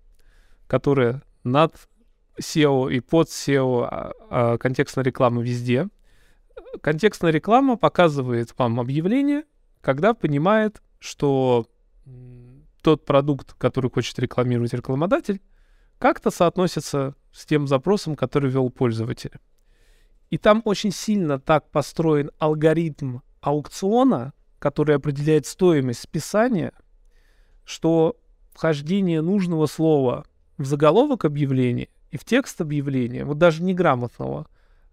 которая над SEO и под SEO, а, а, контекстная реклама везде — контекстная реклама показывает вам объявление, когда понимает, что тот продукт, который хочет рекламировать рекламодатель, как-то соотносится с тем запросом, который вел пользователь. И там очень сильно так построен алгоритм аукциона, который определяет стоимость списания, что вхождение нужного слова в заголовок объявления и в текст объявления, вот даже неграмотного,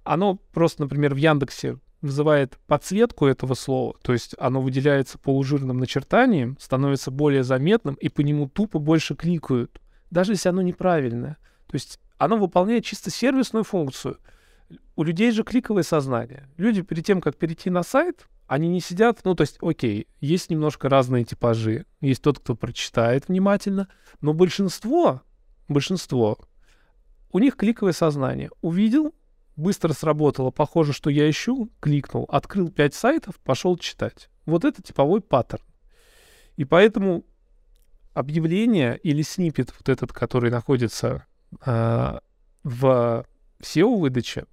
оно просто, например, в Яндексе вызывает подсветку этого слова, то есть оно выделяется полужирным начертанием, становится более заметным, и по нему тупо больше кликают, даже если оно неправильное. То есть оно выполняет чисто сервисную функцию. У людей же кликовое сознание. Люди перед тем, как перейти на сайт, они не сидят, ну, то есть, окей, есть немножко разные типажи. Есть тот, кто прочитает внимательно, но большинство, большинство, у них кликовое сознание. Увидел, быстро сработало, похоже, что я ищу, кликнул, открыл 5 сайтов, пошел читать. Вот это типовой паттерн. И поэтому объявление или снипет, вот этот, который находится э, в SEO-выдаче,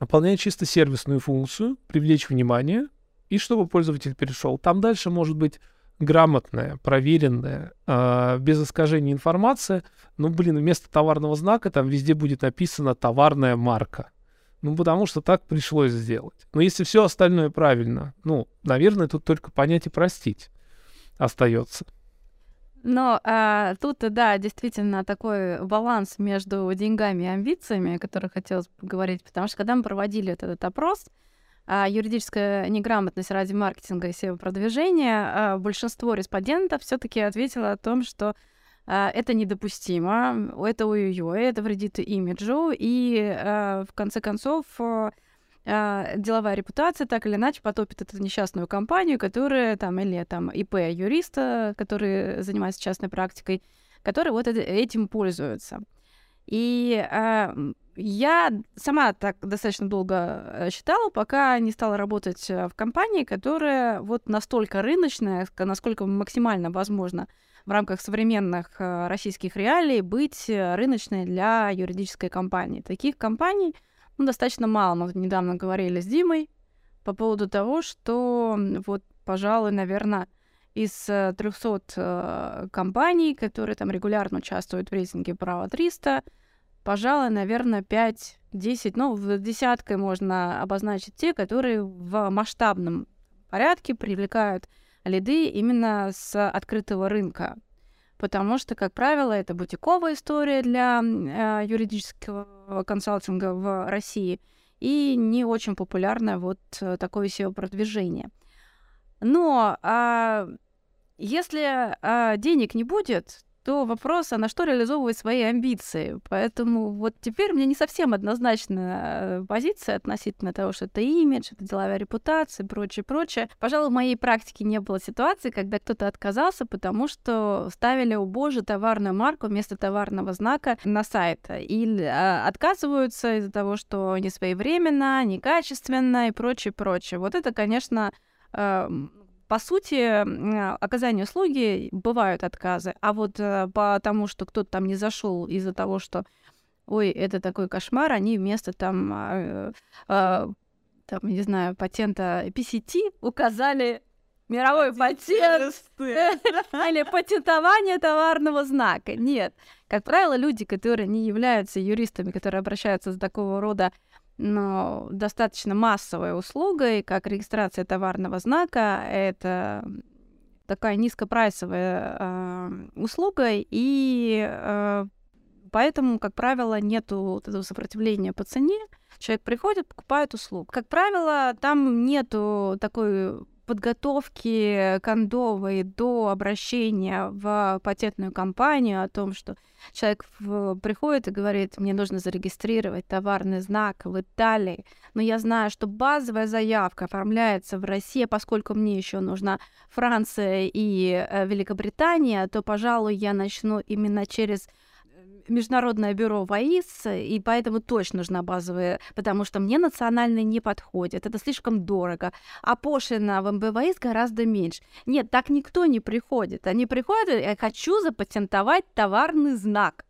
выполняет чисто сервисную функцию, привлечь внимание, и чтобы пользователь перешел. Там дальше может быть грамотная, проверенная, э, без искажения информация, но, блин, вместо товарного знака там везде будет написано «товарная марка». Ну, потому что так пришлось сделать. Но если все остальное правильно, ну, наверное, тут только понять и простить остается. Но а, тут, да, действительно такой баланс между деньгами и амбициями, о которых хотелось поговорить, потому что когда мы проводили этот, этот опрос, а, юридическая неграмотность ради маркетинга и SEO-продвижения, а, большинство респондентов все таки ответило о том, что а, это недопустимо, это ой-ой-ой, это вредит имиджу, и в конце концов деловая репутация так или иначе потопит эту несчастную компанию, которая там, или там ИП юриста, который занимается частной практикой, который вот этим пользуется. И я сама так достаточно долго э, считала, пока не стала работать э, в компании, которая вот настолько рыночная, насколько максимально возможно в рамках современных э, российских реалий быть рыночной для юридической компании. Таких компаний ну, достаточно мало. Мы недавно говорили с Димой по поводу того, что вот, пожалуй, наверное, из 300 компаний, которые там регулярно участвуют в рейтинге «Право 300», пожалуй, наверное, 5-10, ну, в десяткой можно обозначить те, которые в масштабном порядке привлекают лиды именно с открытого рынка. Потому что, как правило, это бутиковая история для э, юридического консалтинга в России и не очень популярное вот э, такое SEO-продвижение. Но а, если а, денег не будет, то вопрос, а на что реализовывать свои амбиции. Поэтому вот теперь мне не совсем однозначная э, позиция относительно того, что это имидж, это деловая репутация прочее, прочее. Пожалуй, в моей практике не было ситуации, когда кто-то отказался, потому что ставили, у боже, товарную марку вместо товарного знака на сайт. Или а, отказываются из-за того, что не своевременно, некачественно и прочее, прочее. Вот это, конечно, э, по сути, оказание услуги бывают отказы, а вот э, по тому, что кто-то там не зашел из-за того, что ой, это такой кошмар, они вместо там, э, э, там, не знаю, патента PCT указали мировой патент или патентование товарного знака. Нет. Как правило, люди, которые не являются юристами, которые обращаются за такого рода но достаточно массовой услугой, как регистрация товарного знака. Это такая низкопрайсовая э, услуга, и э, поэтому, как правило, нету вот этого сопротивления по цене. Человек приходит, покупает услугу. Как правило, там нету такой подготовки кондовой до обращения в патентную компанию о том, что человек в, приходит и говорит, мне нужно зарегистрировать товарный знак в Италии, но я знаю, что базовая заявка оформляется в России, поскольку мне еще нужна Франция и э, Великобритания, то, пожалуй, я начну именно через международное бюро ВАИС, и поэтому точно нужна базовая, потому что мне национальные не подходят, это слишком дорого, а пошлина в МБВАИС гораздо меньше. Нет, так никто не приходит. Они приходят, я хочу запатентовать товарный знак.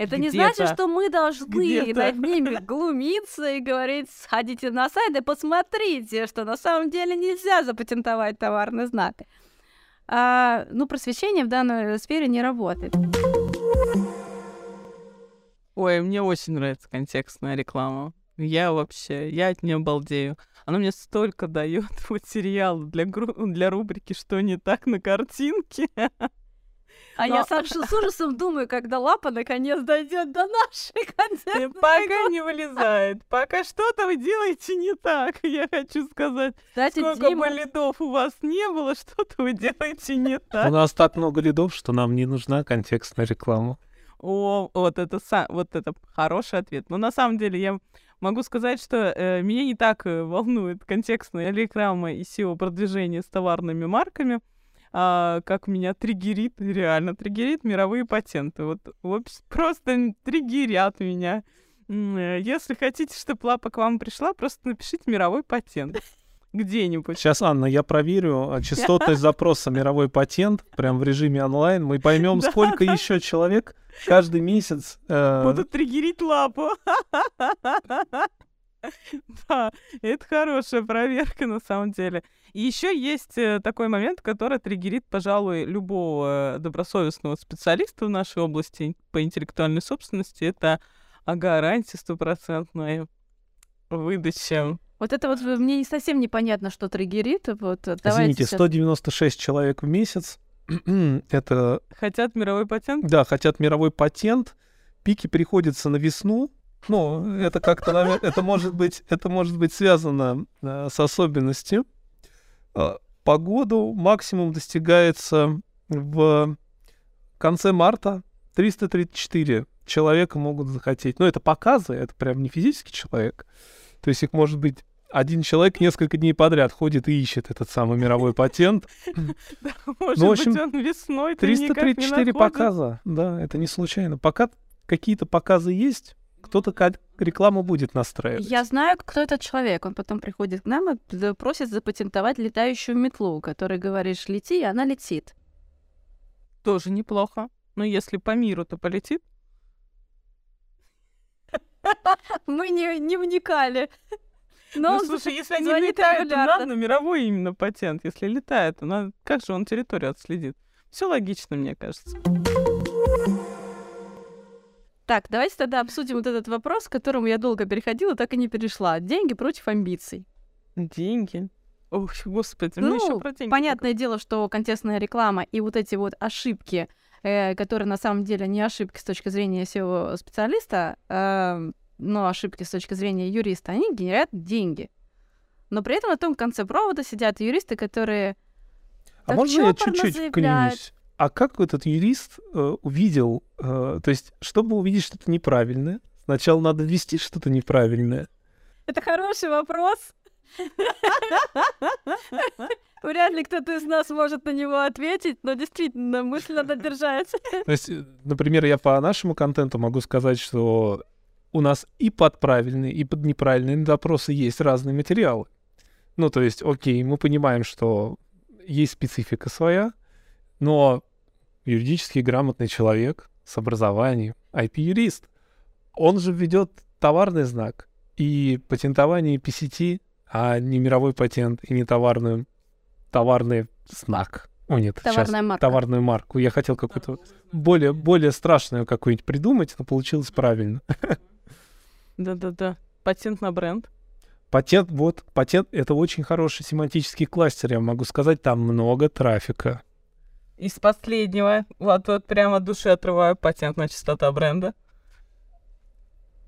Это не значит, что мы должны над ними глумиться и говорить, сходите на сайт и посмотрите, что на самом деле нельзя запатентовать товарный знак. А, ну, просвещение в данной сфере не работает. Ой, мне очень нравится контекстная реклама. Я вообще, я от нее балдею. Она мне столько дает материала для, гру... для рубрики «Что не так на картинке». А Но... я сам с ужасом думаю, когда лапа наконец дойдет до нашей концертной Пока не вылезает. Пока что-то вы делаете не так, я хочу сказать. Кстати, Сколько Дима... бы лидов у вас не было, что-то вы делаете не так. У нас так много лидов, что нам не нужна контекстная реклама. О, вот это, вот это хороший ответ. Но на самом деле я могу сказать, что э, меня не так э, волнует контекстная реклама и SEO продвижение с товарными марками, а, как меня триггерит, реально триггерит мировые патенты. Вот, вот просто триггерят меня. Э, если хотите, чтобы лапа к вам пришла, просто напишите мировой патент где-нибудь. Сейчас, Анна, я проверю а, частотность запроса мировой патент прям в режиме онлайн. Мы поймем, сколько еще человек каждый месяц э... будут триггерить лапу. Да, это хорошая проверка на самом деле. И еще есть э, такой момент, который триггерит, пожалуй, любого добросовестного специалиста в нашей области по интеллектуальной собственности. Это гарантия стопроцентная выдача вот это вот мне не совсем непонятно, что триггерит. Вот, э, Извините, сейчас... 196 человек в месяц. это... Хотят мировой патент? Да, хотят мировой патент. Пики приходятся на весну, Ну, это как-то, это может быть, это может быть связано э, с особенностью. Э, по году максимум достигается в конце марта 334 человека могут захотеть. Но это показы, это прям не физический человек. То есть их может быть один человек несколько дней подряд ходит и ищет этот самый мировой патент. Может Ну, в общем, быть, он весной ты никак не 334 находишь. показа, да, это не случайно. Пока какие-то показы есть, кто-то рекламу будет настраивать. Я знаю, кто этот человек. Он потом приходит к нам и просит запатентовать летающую метлу, которой говоришь «лети», и она летит. Тоже неплохо. Но если по миру, то полетит. Мы не, не вникали. Но Ну, он слушай, если они летают, то надо мировой именно патент. Если летает, то надо... как же он территорию отследит? Все логично, мне кажется. Так, давайте тогда обсудим вот этот вопрос, к которому я долго переходила, так и не перешла. Деньги против амбиций. Деньги. Ох, господи, ну, Ну, еще про деньги. Понятное дело, что контекстная реклама и вот эти вот ошибки, э, которые на самом деле не ошибки с точки зрения SEO-специалиста, э, но ошибки с точки зрения юриста, они генерят деньги. Но при этом на том конце провода сидят юристы, которые А можно я чуть-чуть вклинюсь? А как этот юрист э, увидел, э, то есть, чтобы увидеть что-то неправильное, сначала надо ввести что-то неправильное. Это хороший вопрос. Вряд ли кто-то из нас может на него ответить, но действительно, мысль надо держать. То есть, например, я по нашему контенту могу сказать, что у нас и под правильные, и под неправильные запросы есть разные материалы. Ну, то есть, окей, мы понимаем, что есть специфика своя, но юридически грамотный человек с образованием, IP-юрист, он же ведет товарный знак и патентование PCT, а не мировой патент и не товарный, товарный знак. О, нет, сейчас Товарная марка. товарную марку. Я хотел какую-то более, более страшную какую-нибудь придумать, но получилось правильно. Да-да-да. Патент на бренд. Патент, вот, патент — это очень хороший семантический кластер, я могу сказать, там много трафика. Из последнего, вот, вот прямо от души отрываю патент на чистота бренда.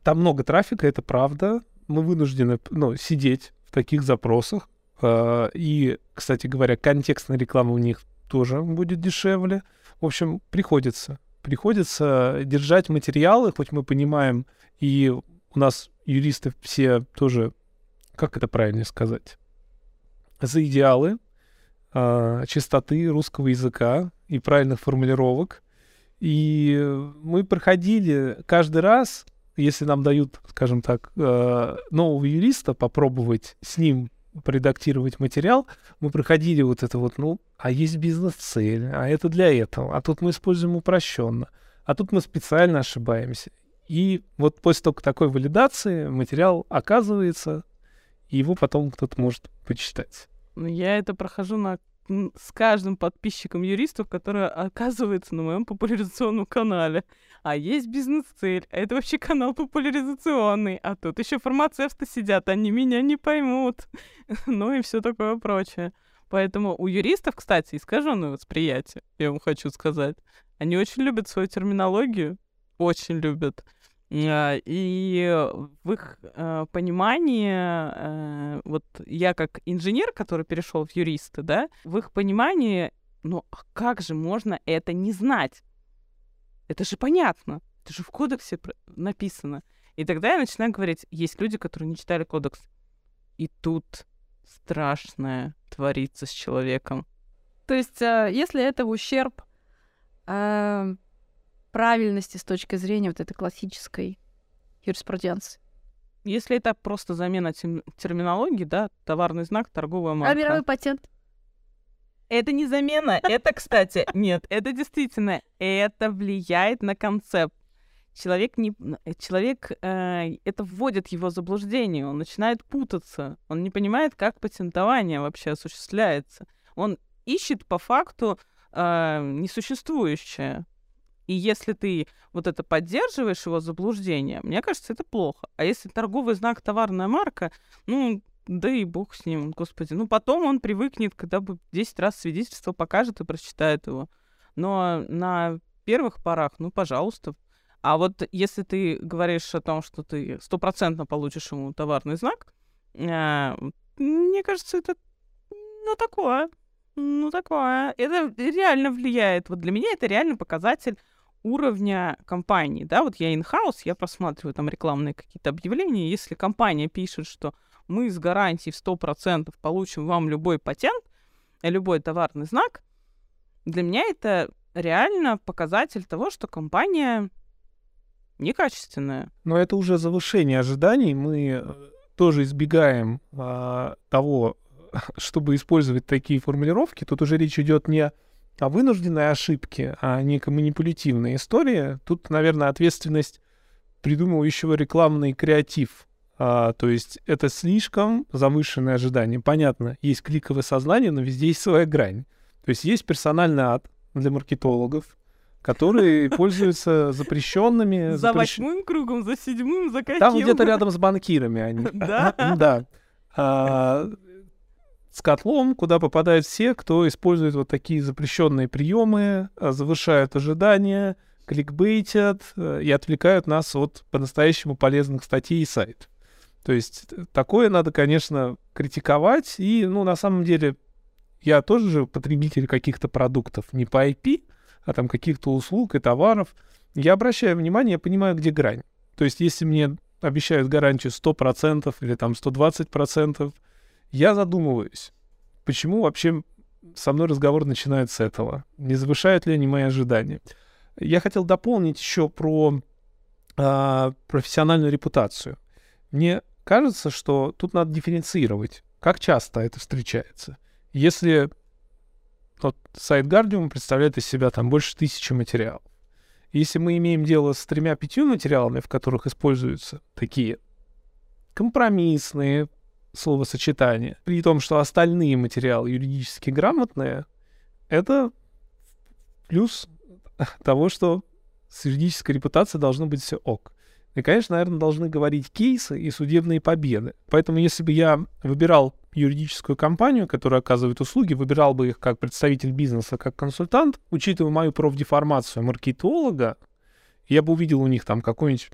Там много трафика, это правда. Мы вынуждены, ну, сидеть в таких запросах. Э, И, кстати говоря, контекстная реклама у них тоже будет дешевле. В общем, приходится. Приходится держать материалы, хоть мы понимаем, и у нас юристы все тоже, как это правильно сказать, за идеалы э, чистоты русского языка и правильных формулировок. И мы проходили каждый раз, если нам дают, скажем так, э, нового юриста попробовать с ним предактировать материал, мы проходили вот это вот, ну, а есть бизнес-цель, а это для этого, а тут мы используем упрощенно, а тут мы специально ошибаемся. И вот после только такой валидации материал оказывается, и его потом кто-то может почитать. Ну, Я это прохожу на с каждым подписчиком юристов, который оказывается на моем популяризационном канале. А есть бизнес-цель, а это вообще канал популяризационный, а тут еще фармацевты сидят, они меня не поймут. ну и все такое прочее. Поэтому у юристов, кстати, искаженное восприятие, я вам хочу сказать. Они очень любят свою терминологию, очень любят. А, И в их э, понимании, э, вот я как инженер, который перешел в юристы, да, в их понимании, ну а как же можно это не знать? Это же понятно, это же в кодексе написано. И тогда я начинаю говорить, есть люди, которые не читали кодекс. И тут страшное творится с человеком. То есть, э, если это ущерб э, правильности с точки зрения вот этой классической юриспруденции. Если это просто замена тем- терминологии, да, товарный знак, торговая А марка. мировой патент? Это не замена, это, кстати, нет, это действительно, это влияет на концепт. Человек не, человек, э, это вводит его в заблуждение, он начинает путаться, он не понимает, как патентование вообще осуществляется. Он ищет по факту э, несуществующее. И если ты вот это поддерживаешь его заблуждение, мне кажется, это плохо. А если торговый знак товарная марка, ну, да и бог с ним, господи. Ну, потом он привыкнет, когда бы 10 раз свидетельство покажет и прочитает его. Но на первых порах, ну, пожалуйста. А вот если ты говоришь о том, что ты стопроцентно получишь ему товарный знак, э, мне кажется, это ну такое, ну такое. Это реально влияет. Вот для меня это реально показатель уровня компании, да, вот я in-house, я просматриваю там рекламные какие-то объявления, если компания пишет, что мы с гарантией в 100% получим вам любой патент, любой товарный знак, для меня это реально показатель того, что компания некачественная. Но это уже завышение ожиданий. Мы э, тоже избегаем а, того, чтобы использовать такие формулировки. Тут уже речь идет не о вынужденной ошибке, а некой манипулятивной истории. Тут, наверное, ответственность придумывающего рекламный креатив. А, то есть это слишком завышенное ожидание. Понятно, есть кликовое сознание, но везде есть своя грань. То есть есть персональный ад для маркетологов, которые пользуются запрещенными... За восьмым кругом, за седьмым, за каким? Там где-то рядом с банкирами они. Да? Да. С котлом, куда попадают все, кто использует вот такие запрещенные приемы, а, завышают ожидания, кликбейтят э, и отвлекают нас от по-настоящему полезных статей и сайтов. То есть э, такое надо, конечно, критиковать. И, ну, на самом деле, я тоже же потребитель каких-то продуктов не по IP, а там каких-то услуг и товаров. Я обращаю внимание, я понимаю, где грань. То есть если мне обещают гарантию 100% или там 120%, я задумываюсь, почему вообще со мной разговор начинает с этого? Не завышают ли они мои ожидания? Я хотел дополнить еще про э, профессиональную репутацию. Мне кажется, что тут надо дифференцировать, как часто это встречается. Если вот сайт Guardium представляет из себя там больше тысячи материалов, если мы имеем дело с тремя-пятью материалами, в которых используются такие компромиссные словосочетания, при том, что остальные материалы юридически грамотные, это плюс того, что с юридической репутацией должно быть все ок. И, конечно, наверное, должны говорить кейсы и судебные победы. Поэтому, если бы я выбирал юридическую компанию, которая оказывает услуги, выбирал бы их как представитель бизнеса, как консультант, учитывая мою профдеформацию маркетолога, я бы увидел у них там какое-нибудь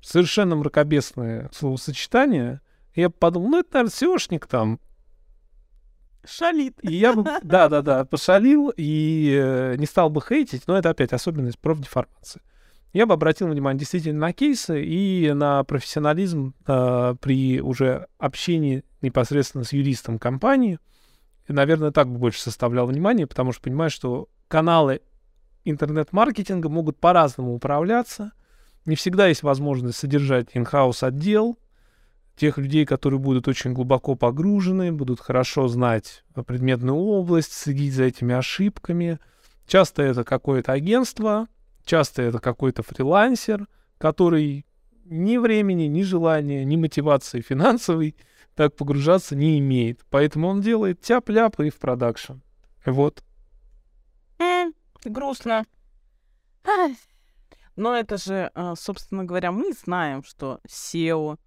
совершенно мракобесное словосочетание, я подумал, ну, это, наверное, SEOшник там. Шалит. И я бы, да-да-да, пошалил и э, не стал бы хейтить, но это опять особенность профдеформации я бы обратил внимание действительно на кейсы и на профессионализм э, при уже общении непосредственно с юристом компании. И, наверное, так бы больше составлял внимание, потому что понимаю, что каналы интернет-маркетинга могут по-разному управляться. Не всегда есть возможность содержать in-house отдел, тех людей, которые будут очень глубоко погружены, будут хорошо знать предметную область, следить за этими ошибками. Часто это какое-то агентство, Часто это какой-то фрилансер, который ни времени, ни желания, ни мотивации финансовой так погружаться не имеет. Поэтому он делает тяп-ляп и в продакшн. Вот. Грустно. Но это же, а, собственно говоря, мы знаем, что SEO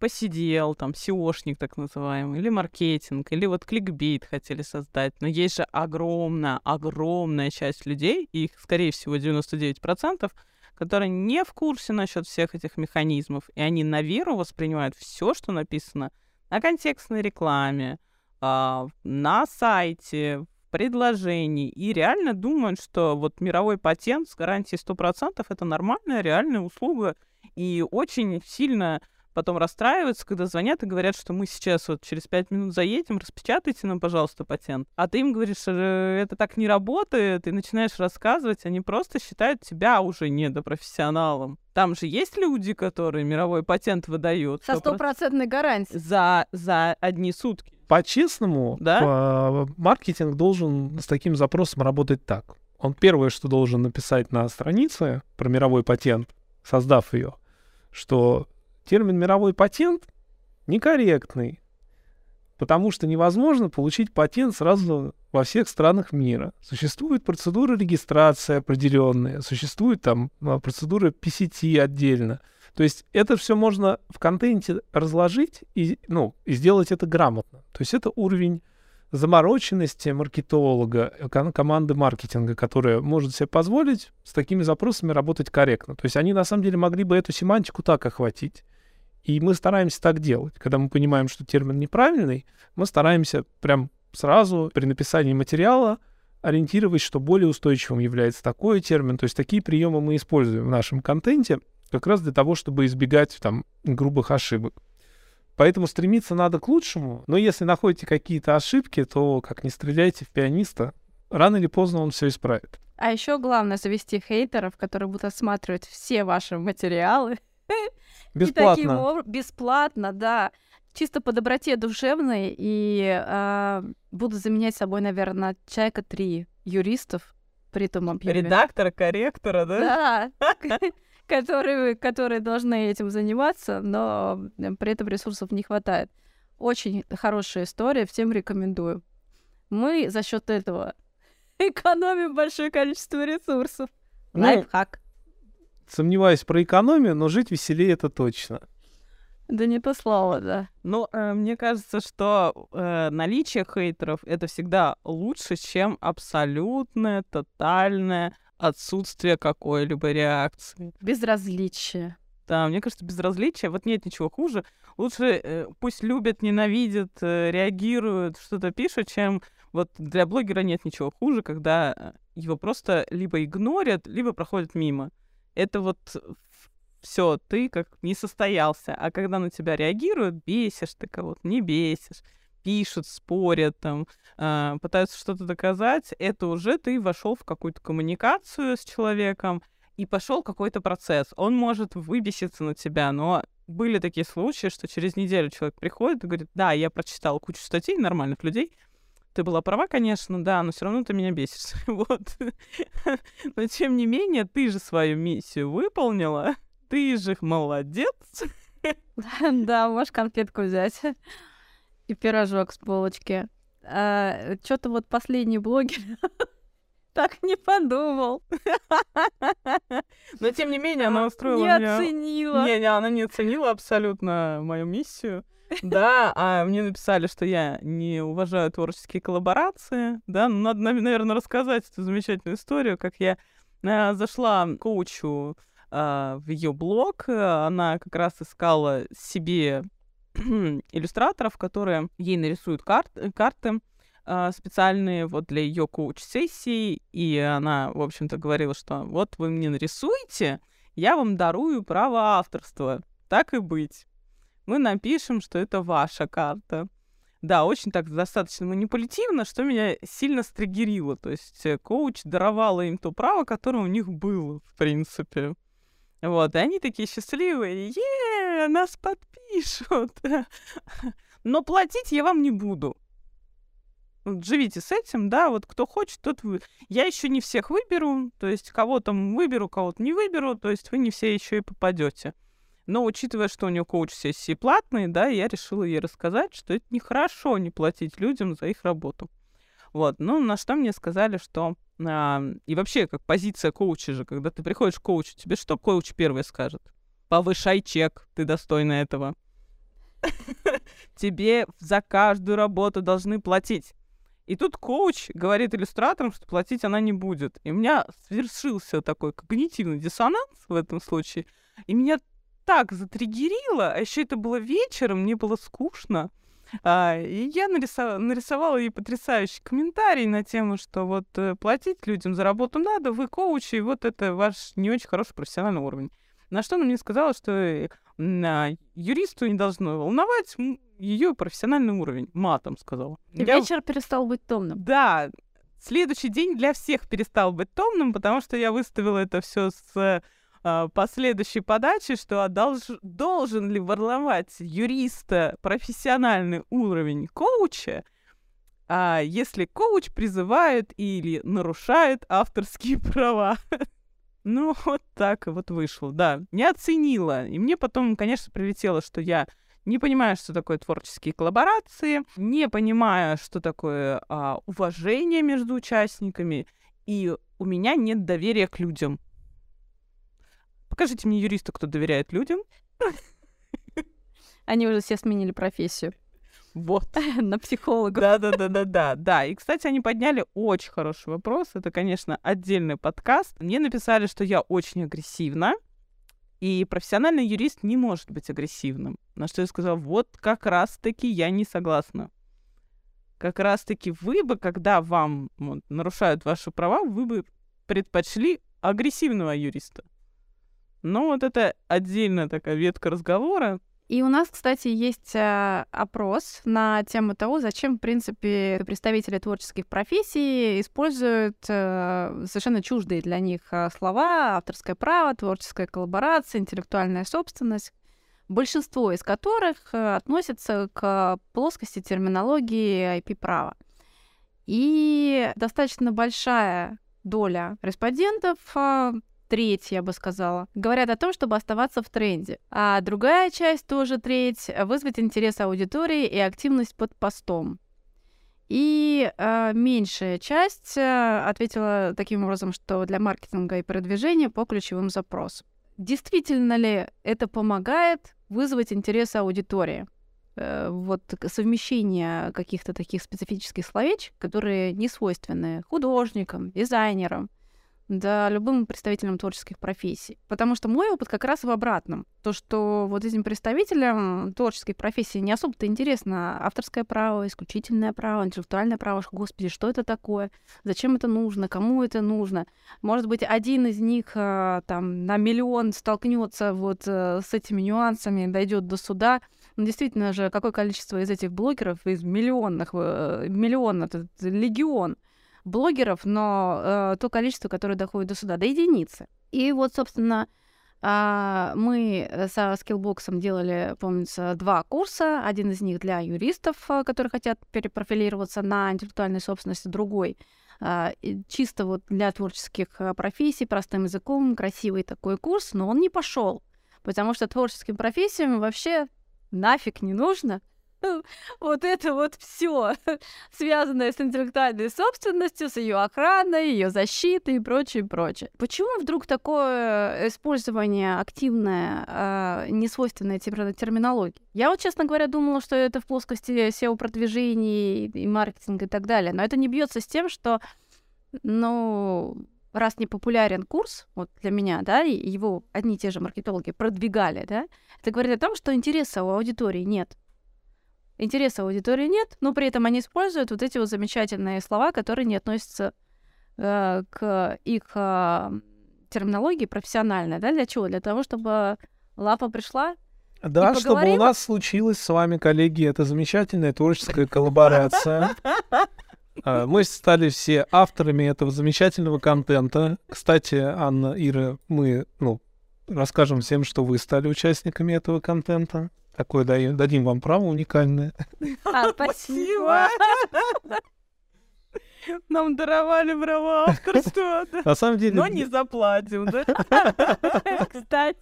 посидел, там, SEOшник так называемый, или маркетинг, или вот кликбейт хотели создать. Но есть же огромная, огромная часть людей, их, скорее всего, 99%, которые не в курсе насчет всех этих механизмов, и они на веру воспринимают все, что написано на контекстной рекламе, а, на сайте, в предложении, и реально думают, что вот мировой патент с гарантией 100% это нормальная, реальная услуга, и очень сильно потом расстраиваются, когда звонят и говорят, что мы сейчас вот через пять минут заедем, распечатайте нам, пожалуйста, патент. А ты им говоришь, что это так не работает, и начинаешь рассказывать, они просто считают тебя уже недопрофессионалом. Там же есть люди, которые мировой патент выдают. Со стопроцентной гарантией. За, за одни сутки. По-честному, да? маркетинг должен с таким запросом работать так. Он первое, что должен написать на странице про мировой патент, создав ее, что термин «мировой патент» некорректный, потому что невозможно получить патент сразу во всех странах мира. Существует процедура регистрации определенная, существует там а, процедура PCT отдельно. То есть это все можно в контенте разложить и, ну, и сделать это грамотно. То есть это уровень замороченности маркетолога, э, команды маркетинга, которая может себе позволить с такими запросами работать корректно. То есть они на самом деле могли бы эту семантику так охватить. И мы стараемся так делать. Когда мы понимаем, что термин неправильный, мы стараемся прям сразу при написании материала ориентировать, что более устойчивым является такой термин. То есть такие приемы мы используем в нашем контенте как раз для того, чтобы избегать там грубых ошибок. Поэтому стремиться надо к лучшему, но если находите какие-то ошибки, то как не стреляйте в пианиста, рано или поздно он все исправит. А еще главное завести хейтеров, которые будут осматривать все ваши материалы. И таким Бесплатно. образом, бесплатно, да. Чисто по доброте душевной. И а, буду заменять собой, наверное, человека три юристов при том объеме. Редактора, корректора, да? Да, которые, которые должны этим заниматься, но э, при этом ресурсов не хватает. Очень хорошая история, всем рекомендую. Мы за счет этого экономим большое количество ресурсов. Ну, Лайфхак. Сомневаюсь про экономию, но жить веселее это точно. Да не то слово, да. Ну, э, мне кажется, что э, наличие хейтеров это всегда лучше, чем абсолютное, тотальное отсутствие какой-либо реакции. Безразличие. Да, мне кажется, безразличие, вот нет ничего хуже. Лучше э, пусть любят, ненавидят, э, реагируют, что-то пишут, чем вот для блогера нет ничего хуже, когда э, его просто либо игнорят, либо проходят мимо. Это вот все, ты как не состоялся. А когда на тебя реагируют, бесишь ты кого-то, не бесишь, пишут, спорят, там, э, пытаются что-то доказать, это уже ты вошел в какую-то коммуникацию с человеком, и пошел какой-то процесс. Он может выбеситься на тебя, но были такие случаи, что через неделю человек приходит и говорит, да, я прочитал кучу статей нормальных людей, ты была права, конечно, да, но все равно ты меня бесишь. вот. но тем не менее, ты же свою миссию выполнила, ты же молодец. Да, можешь конфетку взять и пирожок с полочки. Что-то вот последний блогер так не подумал. Но тем не менее, она устроила Не меня... оценила. Не, не, она не оценила абсолютно мою миссию. Да, а мне написали, что я не уважаю творческие коллаборации. Да, ну, надо, наверное, рассказать эту замечательную историю, как я э, зашла к коучу э, в ее блог. э, Она как раз искала себе иллюстраторов, которые ей нарисуют карт, карты э, специальные вот для ее коуч-сессий. И она, в общем-то, говорила, что вот вы мне нарисуете, я вам дарую право авторства. Так и быть. Мы напишем, что это ваша карта. Да, очень так достаточно манипулятивно, что меня сильно стригерило. То есть э, коуч даровала им то право, которое у них было, в принципе. Вот, и они такие счастливые. Е, нас подпишут. Но платить я вам не буду. Вот живите с этим, да, вот кто хочет, тот вы. Я еще не всех выберу, то есть кого-то выберу, кого-то не выберу, то есть вы не все еще и попадете. Но учитывая, что у нее коуч-сессии платные, да, я решила ей рассказать, что это нехорошо не платить людям за их работу. Вот, ну, на что мне сказали, что... а, и вообще, как позиция коуча же, когда ты приходишь к коучу, тебе что коуч первый скажет? Повышай чек, ты достойна этого. Тебе за каждую работу должны платить. И тут коуч говорит иллюстраторам, что платить она не будет. И у меня свершился такой когнитивный диссонанс в этом случае. И меня так затриггерило, а еще это было вечером, мне было скучно. А, и я нарисовала, нарисовала ей потрясающий комментарий на тему, что вот э, платить людям за работу надо, вы коучи, и вот это ваш не очень хороший профессиональный уровень. На что она мне сказала, что э, м, а, юристу не должно волновать ее профессиональный уровень. Матом сказала. И Я- вечер перестал быть томным. да, следующий день для всех перестал быть томным, потому что я выставила это все с а, последующей подачей, что а долж- должен ли волновать юриста профессиональный уровень коуча, а если коуч призывает или нарушает авторские права. Ну, вот так вот вышло, да. Не оценила. И мне потом, конечно, прилетело, что я не понимаю, что такое творческие коллаборации, не понимаю, что такое а, уважение между участниками, и у меня нет доверия к людям. Покажите мне юриста, кто доверяет людям. Они уже все сменили профессию. Вот. на психолога. Да, да, да, да, да, да. И, кстати, они подняли очень хороший вопрос. Это, конечно, отдельный подкаст. Мне написали, что я очень агрессивна, и профессиональный юрист не может быть агрессивным. На что я сказала, вот как раз-таки я не согласна. Как раз-таки вы бы, когда вам вот, нарушают ваши права, вы бы предпочли агрессивного юриста. Но вот это отдельная такая ветка разговора. И у нас, кстати, есть э, опрос на тему того, зачем, в принципе, представители творческих профессий используют э, совершенно чуждые для них э, слова авторское право, творческая коллаборация, интеллектуальная собственность, большинство из которых относятся к плоскости терминологии IP-права. И достаточно большая доля респондентов треть, я бы сказала, говорят о том, чтобы оставаться в тренде. А другая часть, тоже треть, вызвать интерес аудитории и активность под постом. И э, меньшая часть э, ответила таким образом, что для маркетинга и продвижения по ключевым запросам. Действительно ли это помогает вызвать интерес аудитории? Э, вот совмещение каких-то таких специфических словечек, которые не свойственны художникам, дизайнерам, да любым представителям творческих профессий. Потому что мой опыт как раз в обратном. То, что вот этим представителям творческих профессий не особо-то интересно авторское право, исключительное право, интеллектуальное право. Господи, что это такое? Зачем это нужно? Кому это нужно? Может быть, один из них э, там на миллион столкнется вот э, с этими нюансами, дойдет до суда. Но действительно же, какое количество из этих блогеров, из миллионных, э, миллион, это легион, блогеров, но э, то количество, которое доходит до суда, до единицы. И вот, собственно, э, мы со скиллбоксом делали, помнится, два курса. Один из них для юристов, э, которые хотят перепрофилироваться на интеллектуальной собственности, другой э, чисто вот для творческих э, профессий, простым языком, красивый такой курс, но он не пошел, потому что творческим профессиям вообще нафиг не нужно, вот это вот все, связанное с интеллектуальной собственностью, с ее охраной, ее защитой и прочее, прочее. Почему вдруг такое использование активное, э, несвойственное терминологии? Я вот, честно говоря, думала, что это в плоскости SEO-продвижений и маркетинга и так далее, но это не бьется с тем, что, ну, раз не популярен курс, вот для меня, да, и его одни и те же маркетологи продвигали, да, это говорит о том, что интереса у аудитории нет интереса аудитории нет, но при этом они используют вот эти вот замечательные слова, которые не относятся э, к их э, терминологии профессиональной, да, для чего? Для того, чтобы лапа пришла да, чтобы у нас случилась с вами, коллеги, это замечательная творческая коллаборация. А, мы стали все авторами этого замечательного контента. Кстати, Анна, Ира, мы ну, расскажем всем, что вы стали участниками этого контента. Такое даем, дадим вам право уникальное. А, спасибо. Нам даровали право авторства. На самом деле... Но не заплатим, да? Кстати.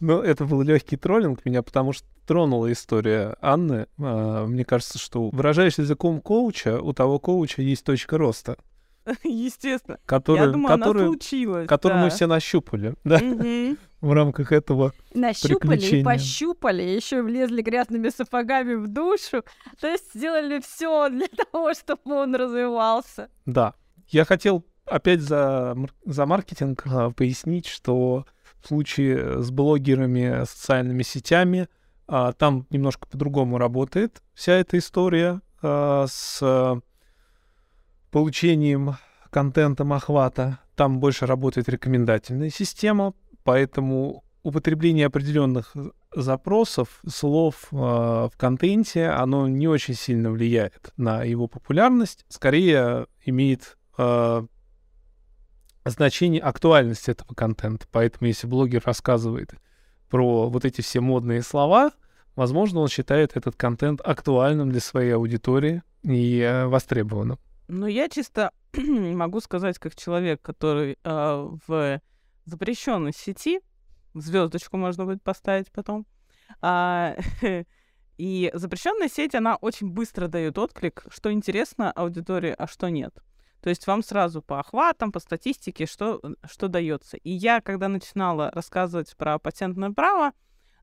Ну, это был легкий троллинг меня, потому что тронула история Анны. А, мне кажется, что выражаясь языком коуча, у того коуча есть точка роста. Естественно. Которую, Я думаю, которую, она случилась. Которую да. мы все нащупали. Да? в рамках этого Нащупали и пощупали, еще влезли грязными сапогами в душу. То есть сделали все для того, чтобы он развивался. Да. Я хотел опять за, за маркетинг а, пояснить, что в случае с блогерами, социальными сетями, а, там немножко по-другому работает вся эта история а, с получением контентом охвата. Там больше работает рекомендательная система, Поэтому употребление определенных запросов, слов э, в контенте, оно не очень сильно влияет на его популярность, скорее имеет э, значение актуальности этого контента. Поэтому если блогер рассказывает про вот эти все модные слова, возможно, он считает этот контент актуальным для своей аудитории и э, востребованным. Ну, я чисто могу сказать, как человек, который э, в запрещенной сети, звездочку можно будет поставить потом, а, и запрещенная сеть, она очень быстро дает отклик, что интересно аудитории, а что нет. То есть вам сразу по охватам, по статистике, что, что дается. И я, когда начинала рассказывать про патентное право,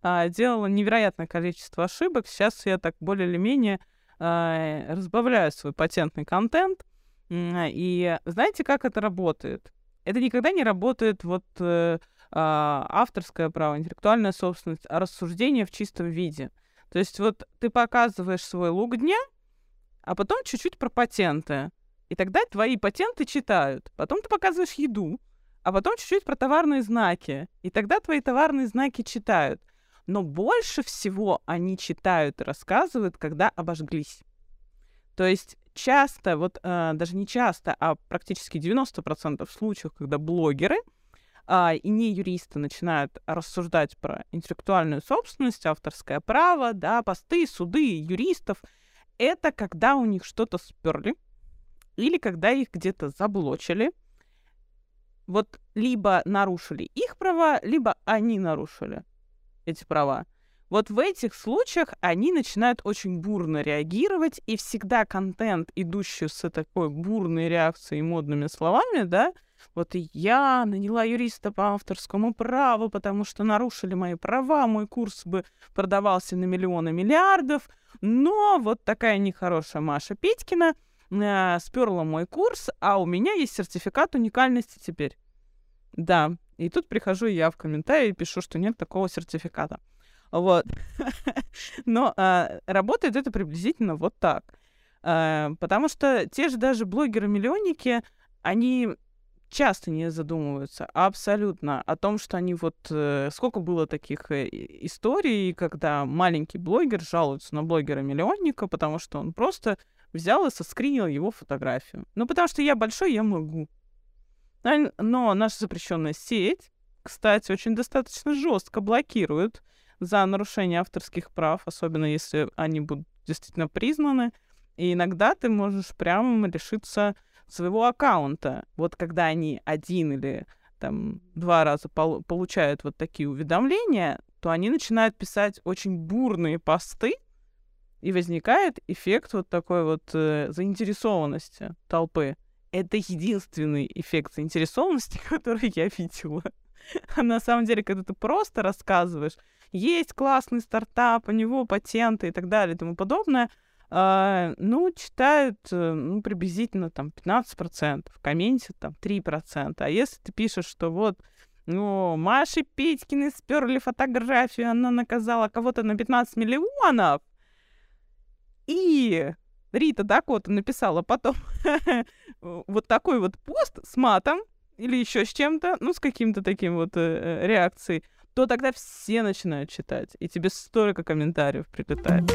а, делала невероятное количество ошибок. Сейчас я так более или менее а, разбавляю свой патентный контент. И знаете, как это работает? Это никогда не работает вот э, а, авторское право, интеллектуальная собственность, а рассуждение в чистом виде. То есть вот ты показываешь свой лук дня, а потом чуть-чуть про патенты. И тогда твои патенты читают. Потом ты показываешь еду, а потом чуть-чуть про товарные знаки. И тогда твои товарные знаки читают. Но больше всего они читают и рассказывают, когда обожглись. То есть часто, вот э, даже не часто, а практически 90% случаев, когда блогеры э, и не юристы начинают рассуждать про интеллектуальную собственность, авторское право, да, посты, суды юристов, это когда у них что-то сперли, или когда их где-то заблочили, вот либо нарушили их права, либо они нарушили эти права. Вот в этих случаях они начинают очень бурно реагировать, и всегда контент, идущий с такой бурной реакцией модными словами, да, вот я наняла юриста по авторскому праву, потому что нарушили мои права, мой курс бы продавался на миллионы миллиардов, но вот такая нехорошая Маша Петькина э, сперла мой курс, а у меня есть сертификат уникальности теперь. Да, и тут прихожу я в комментарии и пишу, что нет такого сертификата. Вот. Но а, работает это приблизительно вот так. А, потому что те же даже блогеры-миллионники, они часто не задумываются абсолютно о том, что они вот... Э, сколько было таких э, историй, когда маленький блогер жалуется на блогера-миллионника, потому что он просто взял и соскринил его фотографию. Ну, потому что я большой, я могу. Но наша запрещенная сеть, кстати, очень достаточно жестко блокирует за нарушение авторских прав, особенно если они будут действительно признаны. И иногда ты можешь прямо лишиться своего аккаунта. Вот когда они один или там два раза пол- получают вот такие уведомления, то они начинают писать очень бурные посты, и возникает эффект вот такой вот э, заинтересованности толпы. Это единственный эффект заинтересованности, который я видела. А на самом деле, когда ты просто рассказываешь, есть классный стартап, у него патенты и так далее и тому подобное, Uh, ну, читают, э, ну, приблизительно там 15%, в комменте там 3%. А если ты пишешь, что вот, ну, Маши Петькины сперли фотографию, она наказала кого-то на 15 миллионов, и Рита Дакота написала потом вот такой вот пост с матом или еще с чем-то, ну, с каким-то таким вот э, реакцией, то тогда все начинают читать, и тебе столько комментариев прилетает.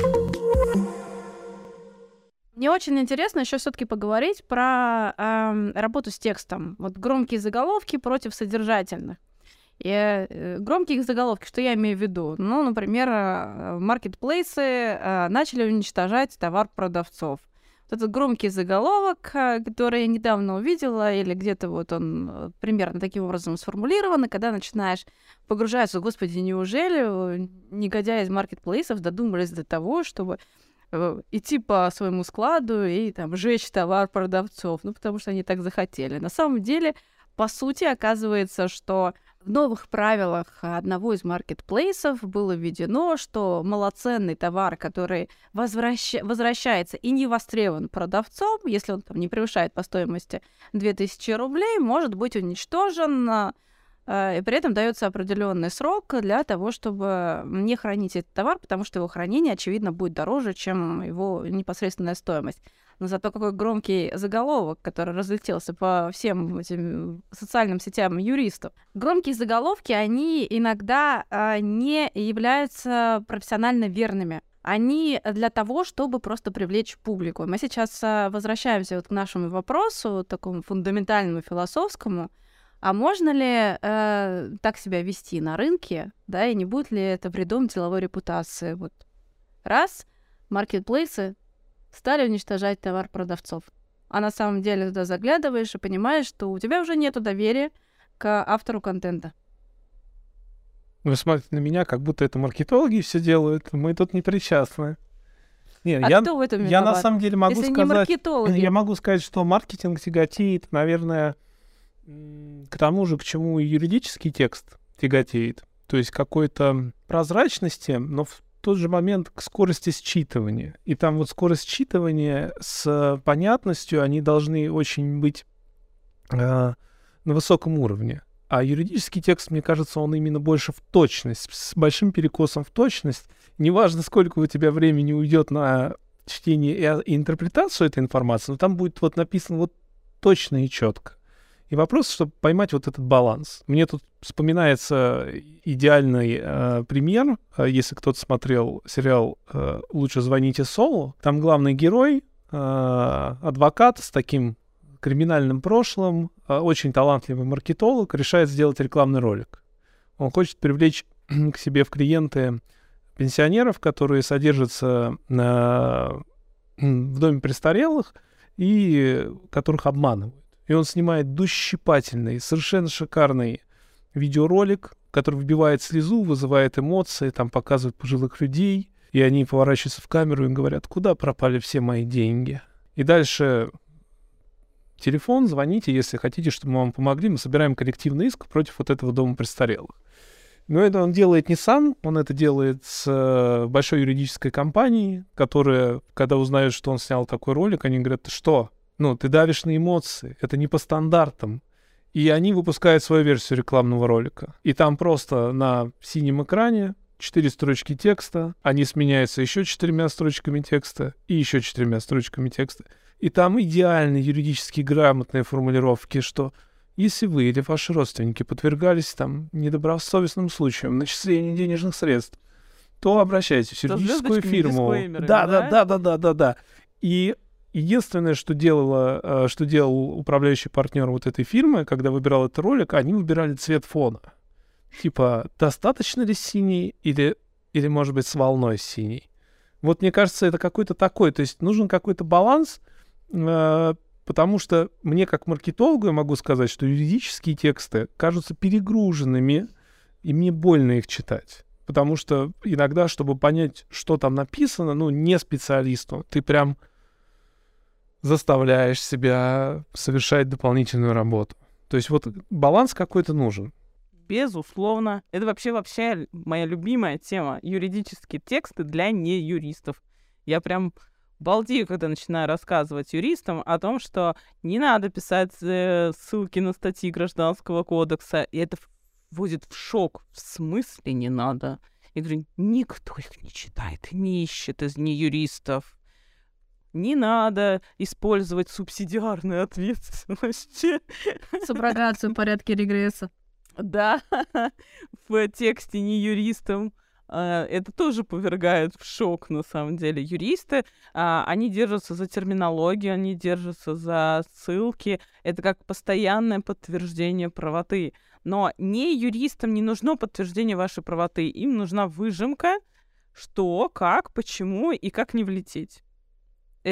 Мне очень интересно еще все-таки поговорить про э, работу с текстом. Вот громкие заголовки против содержательных. И, э, громкие заголовки, что я имею в виду? Ну, например, э, маркетплейсы э, начали уничтожать товар продавцов. Вот этот громкий заголовок, который я недавно увидела, или где-то вот он примерно таким образом сформулирован, и когда начинаешь погружаться, господи, неужели негодяи из маркетплейсов додумались до того, чтобы идти по своему складу и там жечь товар продавцов, ну, потому что они так захотели. На самом деле, по сути, оказывается, что в новых правилах одного из маркетплейсов было введено, что малоценный товар, который возвращ... возвращается и не востребован продавцом, если он там не превышает по стоимости 2000 рублей, может быть уничтожен э, и при этом дается определенный срок для того, чтобы не хранить этот товар, потому что его хранение, очевидно, будет дороже, чем его непосредственная стоимость но зато какой громкий заголовок, который разлетелся по всем этим социальным сетям юристов. Громкие заголовки, они иногда э, не являются профессионально верными они для того, чтобы просто привлечь публику. Мы сейчас а, возвращаемся вот к нашему вопросу, такому фундаментальному философскому. А можно ли э, так себя вести на рынке, да, и не будет ли это вредом деловой репутации? Вот раз, маркетплейсы стали уничтожать товар продавцов. А на самом деле туда заглядываешь и понимаешь, что у тебя уже нет доверия к автору контента. Вы смотрите на меня, как будто это маркетологи все делают, мы тут не причастны. Нет, а я, кто в этом виноват? Я на самом деле могу Если сказать... Не маркетологи. Я могу сказать, что маркетинг тяготеет, наверное, к тому же, к чему и юридический текст тяготеет. то есть какой-то прозрачности, но в тот же момент к скорости считывания. И там вот скорость считывания с понятностью, они должны очень быть э, на высоком уровне. А юридический текст, мне кажется, он именно больше в точность, с большим перекосом в точность. Неважно, сколько у тебя времени уйдет на чтение и интерпретацию этой информации, но там будет вот написано вот точно и четко. И вопрос, чтобы поймать вот этот баланс. Мне тут вспоминается идеальный э, пример, э, если кто-то смотрел сериал э, «Лучше звоните Солу». Там главный герой, э, адвокат с таким криминальным прошлым, э, очень талантливый маркетолог, решает сделать рекламный ролик. Он хочет привлечь к себе в клиенты пенсионеров, которые содержатся на, в доме престарелых и которых обманывают. И он снимает дущипательный, совершенно шикарный видеоролик, который вбивает слезу, вызывает эмоции, там показывают пожилых людей, и они поворачиваются в камеру и говорят, куда пропали все мои деньги. И дальше телефон, звоните, если хотите, чтобы мы вам помогли, мы собираем коллективный иск против вот этого дома престарелых. Но это он делает не сам, он это делает с э, большой юридической компанией, которая, когда узнают, что он снял такой ролик, они говорят, ты что? Ну, ты давишь на эмоции, это не по стандартам. И они выпускают свою версию рекламного ролика. И там просто на синем экране четыре строчки текста, они сменяются еще четырьмя строчками текста и еще четырьмя строчками текста. И там идеальные юридически грамотные формулировки, что если вы или ваши родственники подвергались там недобросовестным случаям начисления денежных средств, то обращайтесь в юридическую фирму. Да, да, да, да, да, да, да. И Единственное, что, делало, э, что делал управляющий партнер вот этой фирмы, когда выбирал этот ролик, они выбирали цвет фона. Типа, достаточно ли синий или, или может быть, с волной синий. Вот мне кажется, это какой-то такой. То есть нужен какой-то баланс, э, потому что мне как маркетологу я могу сказать, что юридические тексты кажутся перегруженными, и мне больно их читать. Потому что иногда, чтобы понять, что там написано, ну, не специалисту, ты прям заставляешь себя совершать дополнительную работу. То есть вот баланс какой-то нужен. Безусловно. Это вообще вообще моя любимая тема. Юридические тексты для неюристов. Я прям балдею, когда начинаю рассказывать юристам о том, что не надо писать э, ссылки на статьи Гражданского кодекса. И это вводит в шок. В смысле не надо? Я говорю, никто их не читает, не ищет из неюристов не надо использовать субсидиарную ответственность. Суброгацию в порядке регресса. Да, в тексте не юристам. А, это тоже повергает в шок, на самом деле. Юристы, а, они держатся за терминологию, они держатся за ссылки. Это как постоянное подтверждение правоты. Но не юристам не нужно подтверждение вашей правоты. Им нужна выжимка, что, как, почему и как не влететь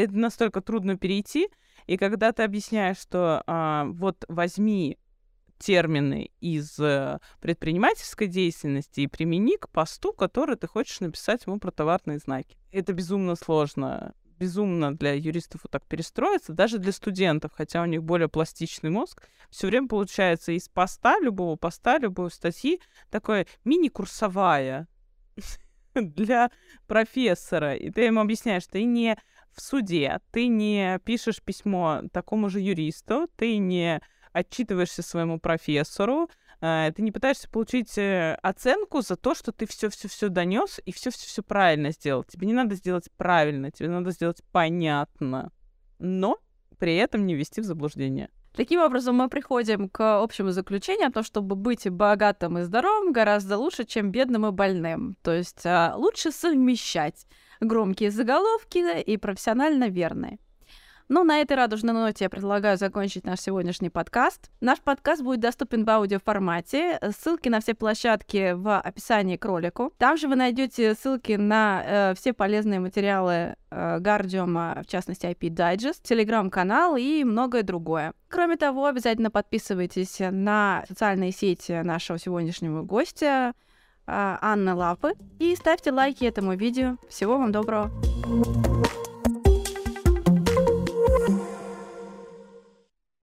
это настолько трудно перейти. И когда ты объясняешь, что а, вот возьми термины из э, предпринимательской деятельности и примени к посту, который ты хочешь написать ему про товарные знаки. Это безумно сложно безумно для юристов вот так перестроиться, даже для студентов, хотя у них более пластичный мозг, все время получается из поста, любого поста, любой статьи, такое мини-курсовая для профессора. И ты ему объясняешь, ты не в суде ты не пишешь письмо такому же юристу, ты не отчитываешься своему профессору, э, ты не пытаешься получить э, оценку за то, что ты все-все-все донес и все-все-все правильно сделал. Тебе не надо сделать правильно, тебе надо сделать понятно, но при этом не ввести в заблуждение. Таким образом, мы приходим к общему заключению о том, чтобы быть богатым и здоровым гораздо лучше, чем бедным и больным. То есть а, лучше совмещать громкие заголовки и профессионально верные. Ну, на этой радужной ноте я предлагаю закончить наш сегодняшний подкаст. Наш подкаст будет доступен в аудиоформате. Ссылки на все площадки в описании к ролику. Там же вы найдете ссылки на э, все полезные материалы э, Guardium, в частности IP Digest, телеграм-канал и многое другое. Кроме того, обязательно подписывайтесь на социальные сети нашего сегодняшнего гостя, Анны Лапы. И ставьте лайки этому видео. Всего вам доброго!